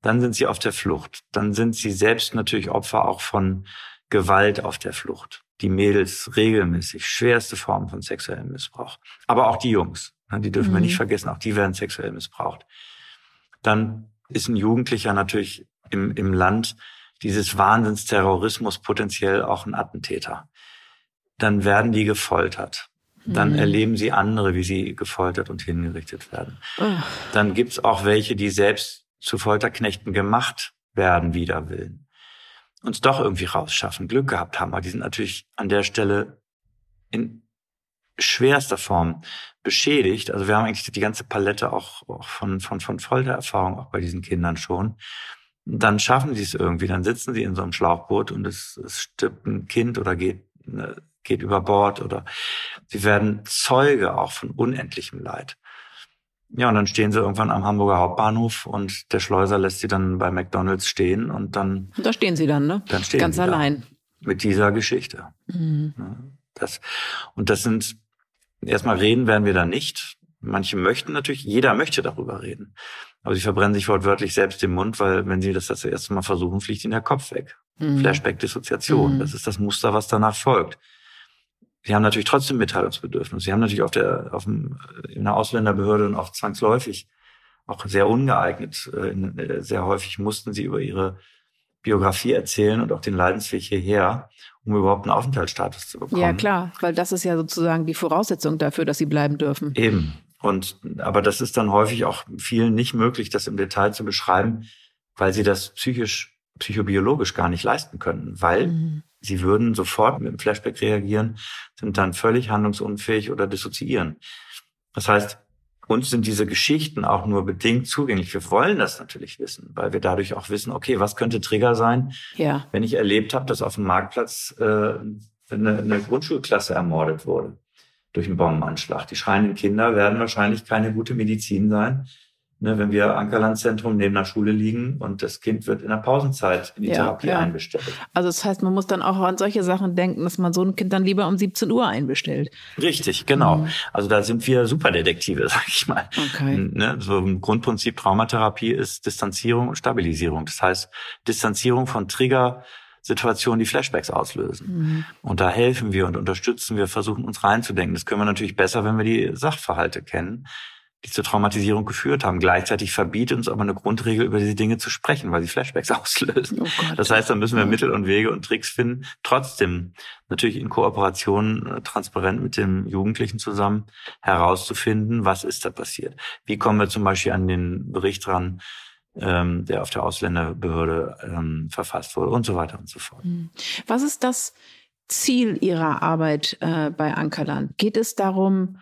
Dann sind sie auf der Flucht. Dann sind sie selbst natürlich Opfer auch von Gewalt auf der Flucht. Die Mädels regelmäßig schwerste Formen von sexuellem Missbrauch. Aber auch die Jungs, ne, die dürfen wir Mhm. nicht vergessen, auch die werden sexuell missbraucht. Dann ist ein Jugendlicher natürlich im, im Land dieses Wahnsinnsterrorismus potenziell auch ein Attentäter. Dann werden die gefoltert. Dann Mhm. erleben sie andere, wie sie gefoltert und hingerichtet werden. Oh, Dann gibt's auch welche, die selbst zu Folterknechten gemacht werden, wider Willen. Uns doch irgendwie rausschaffen, Glück gehabt haben. Aber die sind natürlich an der Stelle in schwerster Form beschädigt. Also wir haben eigentlich die ganze Palette auch, auch von, von, von Foltererfahrung auch bei diesen Kindern schon. Dann schaffen sie es irgendwie, dann sitzen sie in so einem Schlauchboot und es, es stirbt ein Kind oder geht, ne, geht über Bord oder sie werden Zeuge auch von unendlichem Leid. Ja, und dann stehen sie irgendwann am Hamburger Hauptbahnhof und der Schleuser lässt sie dann bei McDonalds stehen und dann, und da stehen sie dann, ne? dann stehen Ganz sie allein. mit dieser Geschichte. Mhm. Das, und das sind, erstmal reden werden wir da nicht. Manche möchten natürlich, jeder möchte darüber reden. Aber sie verbrennen sich wortwörtlich selbst den Mund, weil wenn sie das das erste Mal versuchen, fliegt ihnen der Kopf weg. Mhm. Flashback-Dissoziation. Mhm. Das ist das Muster, was danach folgt. Sie haben natürlich trotzdem Mitteilungsbedürfnis. Sie haben natürlich auf der, auf dem, in der Ausländerbehörde und auch zwangsläufig auch sehr ungeeignet. Äh, sehr häufig mussten sie über ihre Biografie erzählen und auch den Leidensweg hierher, um überhaupt einen Aufenthaltsstatus zu bekommen. Ja, klar, weil das ist ja sozusagen die Voraussetzung dafür, dass sie bleiben dürfen. Eben. Und, aber das ist dann häufig auch vielen nicht möglich, das im Detail zu beschreiben, weil sie das psychisch, psychobiologisch gar nicht leisten können, weil mhm. Sie würden sofort mit dem Flashback reagieren, sind dann völlig handlungsunfähig oder dissoziieren. Das heißt, uns sind diese Geschichten auch nur bedingt zugänglich. Wir wollen das natürlich wissen, weil wir dadurch auch wissen, okay, was könnte Trigger sein, ja. wenn ich erlebt habe, dass auf dem Marktplatz äh, eine, eine Grundschulklasse ermordet wurde durch einen Bombenanschlag. Die schreienden Kinder werden wahrscheinlich keine gute Medizin sein, ne, wenn wir Ankerlandzentrum neben der Schule liegen und das Kind wird in der Pausenzeit in die ja, Therapie ja. einbestellt. Also das heißt, man muss dann auch an solche Sachen denken, dass man so ein Kind dann lieber um 17 Uhr einbestellt. Richtig, genau. Mhm. Also da sind wir Superdetektive, sag ich mal. Okay. Ne, so ein Grundprinzip Traumatherapie ist Distanzierung und Stabilisierung. Das heißt, Distanzierung von Trigger, Situationen, die Flashbacks auslösen. Mhm. Und da helfen wir und unterstützen wir, versuchen uns reinzudenken. Das können wir natürlich besser, wenn wir die Sachverhalte kennen die zur Traumatisierung geführt haben. Gleichzeitig verbietet uns aber eine Grundregel, über diese Dinge zu sprechen, weil sie Flashbacks auslösen. Oh das heißt, da müssen wir Mittel und Wege und Tricks finden, trotzdem natürlich in Kooperation äh, transparent mit dem Jugendlichen zusammen herauszufinden, was ist da passiert. Wie kommen wir zum Beispiel an den Bericht ran, ähm, der auf der Ausländerbehörde ähm, verfasst wurde und so weiter und so fort. Hm. Was ist das Ziel Ihrer Arbeit äh, bei Ankerland? Geht es darum,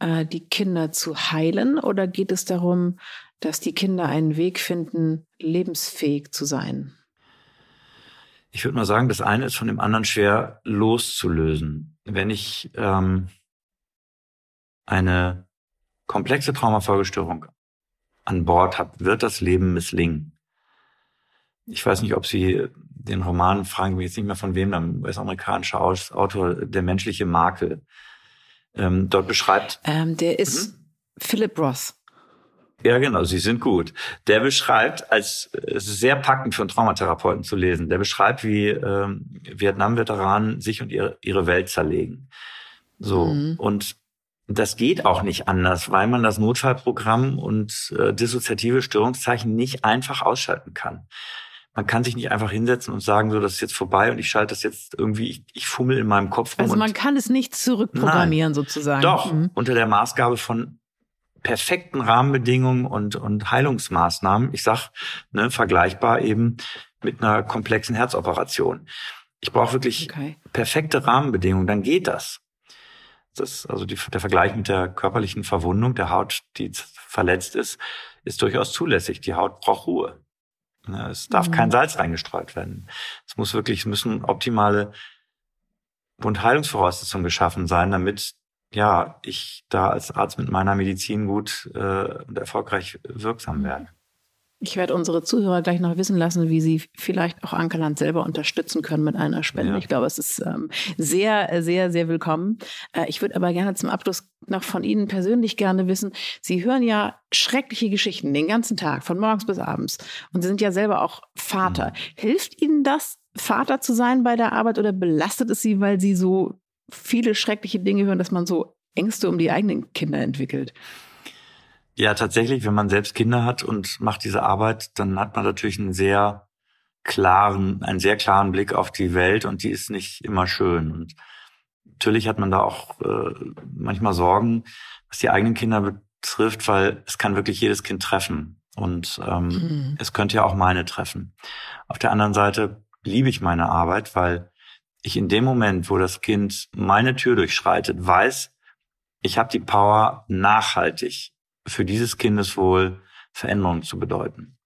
äh, die Kinder zu heilen oder geht es darum, dass die Kinder einen Weg finden, lebensfähig zu sein? Ich würde mal sagen, das eine ist von dem anderen schwer loszulösen. Wenn ich ähm, eine komplexe Traumafolgestörung an Bord habe, wird das Leben misslingen. Ich weiß nicht, ob Sie den Roman, fragen wir jetzt nicht mehr von wem, dann US-amerikanischer Autor, Der menschliche Makel, ähm, dort beschreibt. Ähm, der ist mhm. Philip Roth. Ja, genau, Sie sind gut. Der beschreibt, als es ist sehr packend für einen Traumatherapeuten zu lesen, der beschreibt, wie ähm, Vietnam-Veteranen sich und ihre, ihre Welt zerlegen. So. Mhm. Und das geht auch nicht anders, weil man das Notfallprogramm und äh, dissoziative Störungszeichen nicht einfach ausschalten kann man kann sich nicht einfach hinsetzen und sagen, so, das ist jetzt vorbei und ich schalte das jetzt irgendwie, ich, ich fummel in meinem Kopf rum. Also man kann es nicht zurückprogrammieren Nein. sozusagen. Doch, mhm. unter der Maßgabe von perfekten Rahmenbedingungen und, und Heilungsmaßnahmen. Ich sag, ne, vergleichbar eben mit einer komplexen Herzoperation. Ich brauche wirklich okay. perfekte Rahmenbedingungen, dann geht das. Das, also die, der Vergleich mit der körperlichen Verwundung der Haut, die verletzt ist, ist durchaus zulässig. Die Haut braucht Ruhe. Ne, es darf mhm. kein Salz reingestreut werden. Es muss wirklich, es müssen optimale Wundheilungsvoraussetzungen geschaffen sein, damit ja ich da als Arzt mit meiner Medizin gut äh, und erfolgreich wirksam werde. Ich werde unsere Zuhörer gleich noch wissen lassen, wie sie vielleicht auch Ankerland selber unterstützen können mit einer Spende. Ja. Ich glaube, es ist ähm, sehr, sehr, sehr willkommen. Äh, ich würde aber gerne zum Abschluss noch von Ihnen persönlich gerne wissen. Sie hören ja schreckliche Geschichten den ganzen Tag, von morgens bis abends. Und Sie sind ja selber auch Vater. Mhm. Hilft Ihnen das, Vater zu sein bei der Arbeit oder belastet es Sie, weil Sie so viele schreckliche Dinge hören, dass man so Ängste um die eigenen Kinder entwickelt? Ja, tatsächlich, wenn man selbst Kinder hat und macht diese Arbeit, dann hat man natürlich einen sehr klaren, einen sehr klaren Blick auf die Welt und die ist nicht immer schön. Und natürlich hat man da auch äh, manchmal Sorgen, was die eigenen Kinder betrifft, weil es kann wirklich jedes Kind treffen. Und ähm, mhm. es könnte ja auch meine treffen. Auf der anderen Seite liebe ich meine Arbeit, weil ich in dem Moment, wo das Kind meine Tür durchschreitet, weiß, ich habe die Power, nachhaltig für dieses Kindeswohl Veränderungen zu bedeuten.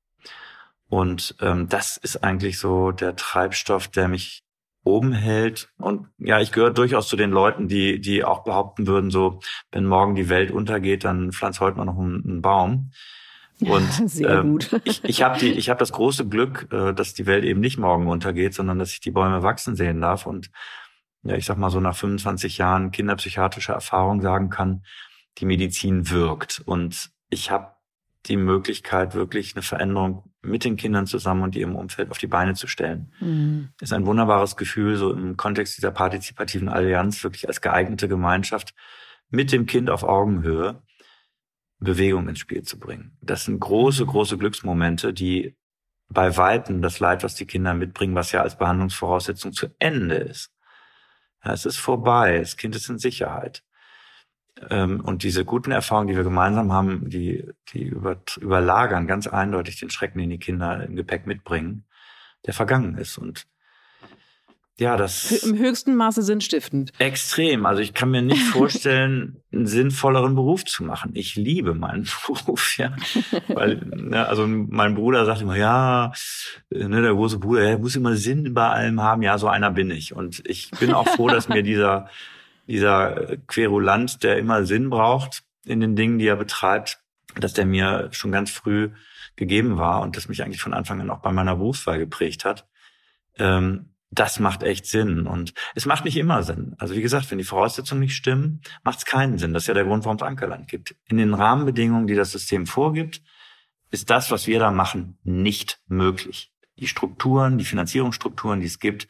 Und ähm, das ist eigentlich so der Treibstoff, der mich oben hält. Und ja, ich gehöre durchaus zu den Leuten, die, die auch behaupten würden, so, wenn morgen die Welt untergeht, dann pflanzt heute mal noch einen, einen Baum. Und Sehr ähm, gut. ich, ich habe die, ich habe das große Glück, äh, dass die Welt eben nicht morgen untergeht, sondern dass ich die Bäume wachsen sehen darf. Und ja, ich sag mal so nach 25 Jahren kinderpsychiatrischer Erfahrung sagen kann, die Medizin wirkt. Und ich habe die Möglichkeit, wirklich eine Veränderung mit den Kindern zusammen und ihrem Umfeld auf die Beine zu stellen. Mhm. Ist ein wunderbares Gefühl, so im Kontext dieser partizipativen Allianz wirklich als geeignete Gemeinschaft mit dem Kind auf Augenhöhe Bewegung ins Spiel zu bringen. Das sind große, große Glücksmomente, die bei Weitem das Leid, was die Kinder mitbringen, was ja als Behandlungsvoraussetzung zu Ende ist. Ja, es ist vorbei, das Kind ist in Sicherheit. Ähm, und diese guten Erfahrungen, die wir gemeinsam haben, die, die über, überlagern ganz eindeutig den Schrecken, den die Kinder im Gepäck mitbringen, der vergangen ist. Und ja, das. Im höchsten Maße sinnstiftend. Extrem. Also ich kann mir nicht vorstellen, einen sinnvolleren Beruf zu machen. Ich liebe meinen Beruf, ja. Weil, ne, also mein Bruder sagt immer, ja, ne, der große Bruder, er muss immer Sinn bei allem haben. Ja, so einer bin ich. Und ich bin auch froh, dass mir dieser, dieser Querulant, der immer Sinn braucht in den Dingen, die er betreibt, dass der mir schon ganz früh gegeben war und das mich eigentlich von Anfang an auch bei meiner Berufswahl geprägt hat. Ähm, das macht echt Sinn. Und es macht nicht immer Sinn. Also wie gesagt, wenn die Voraussetzungen nicht stimmen, macht es keinen Sinn. Das ist ja der Grund, warum es Ankerland gibt. In den Rahmenbedingungen, die das System vorgibt, ist das, was wir da machen, nicht möglich. Die Strukturen, die Finanzierungsstrukturen, die es gibt,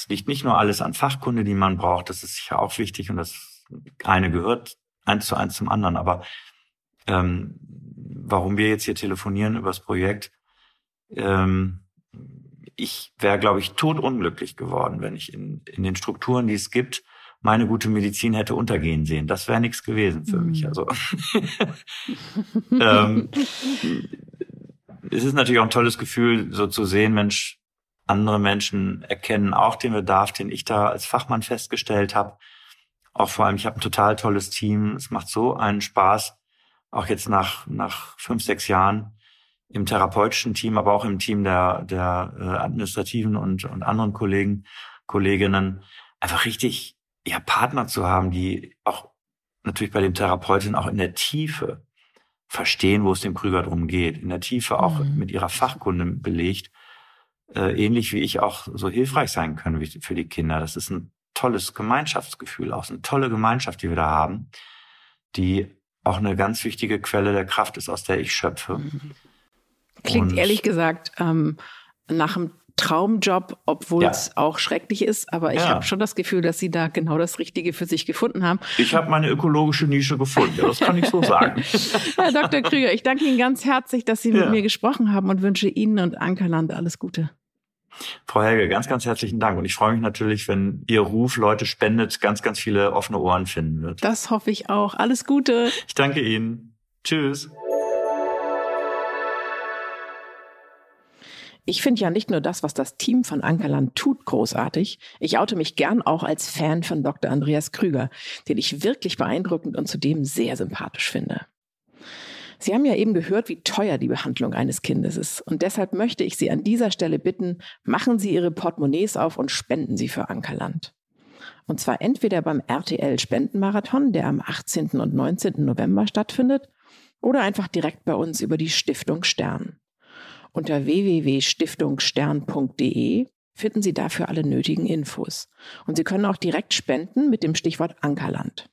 es liegt nicht nur alles an Fachkunde, die man braucht, das ist sicher auch wichtig und das eine gehört eins zu eins zum anderen. Aber ähm, warum wir jetzt hier telefonieren über das Projekt, ähm, ich wäre, glaube ich, totunglücklich geworden, wenn ich in, in den Strukturen, die es gibt, meine gute Medizin hätte untergehen sehen. Das wäre nichts gewesen für mich. Mhm. Also ähm, es ist natürlich auch ein tolles Gefühl, so zu sehen, Mensch, andere Menschen erkennen auch den Bedarf, den ich da als Fachmann festgestellt habe. Auch vor allem, ich habe ein total tolles Team. Es macht so einen Spaß, auch jetzt nach, nach fünf, sechs Jahren im therapeutischen Team, aber auch im Team der, der äh, administrativen und, und anderen Kollegen, Kolleginnen, einfach richtig ja, Partner zu haben, die auch natürlich bei dem Therapeuten auch in der Tiefe verstehen, wo es dem Krüger drum geht, in der Tiefe auch mhm. mit ihrer Fachkunde belegt, äh, ähnlich wie ich auch so hilfreich sein können wie für die Kinder. Das ist ein tolles Gemeinschaftsgefühl, auch eine tolle Gemeinschaft, die wir da haben, die auch eine ganz wichtige Quelle der Kraft ist, aus der ich schöpfe. Mhm. Klingt und ehrlich gesagt ähm, nach einem Traumjob, obwohl ja. es auch schrecklich ist. Aber ich ja. habe schon das Gefühl, dass Sie da genau das Richtige für sich gefunden haben. Ich habe meine ökologische Nische gefunden. Ja, das kann ich so sagen. Herr Dr. Krüger, ich danke Ihnen ganz herzlich, dass Sie mit mir gesprochen haben und wünsche Ihnen und Ankerland alles Gute. Frau Helge, ganz, ganz herzlichen Dank. Und ich freue mich natürlich, wenn Ihr Ruf Leute spendet, ganz, ganz viele offene Ohren finden wird. Das hoffe ich auch. Alles Gute. Ich danke Ihnen. Tschüss. Ich finde ja nicht nur das, was das Team von Ankerland tut, großartig. Ich oute mich gern auch als Fan von Dr. Andreas Krüger, den ich wirklich beeindruckend und zudem sehr sympathisch finde. Sie haben ja eben gehört, wie teuer die Behandlung eines Kindes ist. Und deshalb möchte ich Sie an dieser Stelle bitten, machen Sie Ihre Portemonnaies auf und spenden Sie für Ankerland. Und zwar entweder beim RTL Spendenmarathon, der am 18. und 19. November stattfindet, oder einfach direkt bei uns über die Stiftung Stern. Unter www.stiftungsstern.de finden Sie dafür alle nötigen Infos. Und Sie können auch direkt spenden mit dem Stichwort Ankerland.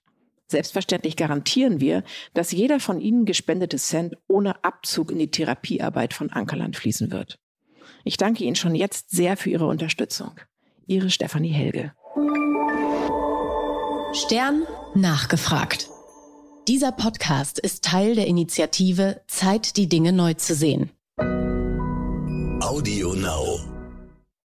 Selbstverständlich garantieren wir, dass jeder von Ihnen gespendete Cent ohne Abzug in die Therapiearbeit von Ankerland fließen wird. Ich danke Ihnen schon jetzt sehr für Ihre Unterstützung. Ihre Stefanie Helge. Stern nachgefragt. Dieser Podcast ist Teil der Initiative Zeit, die Dinge neu zu sehen. Audio Now.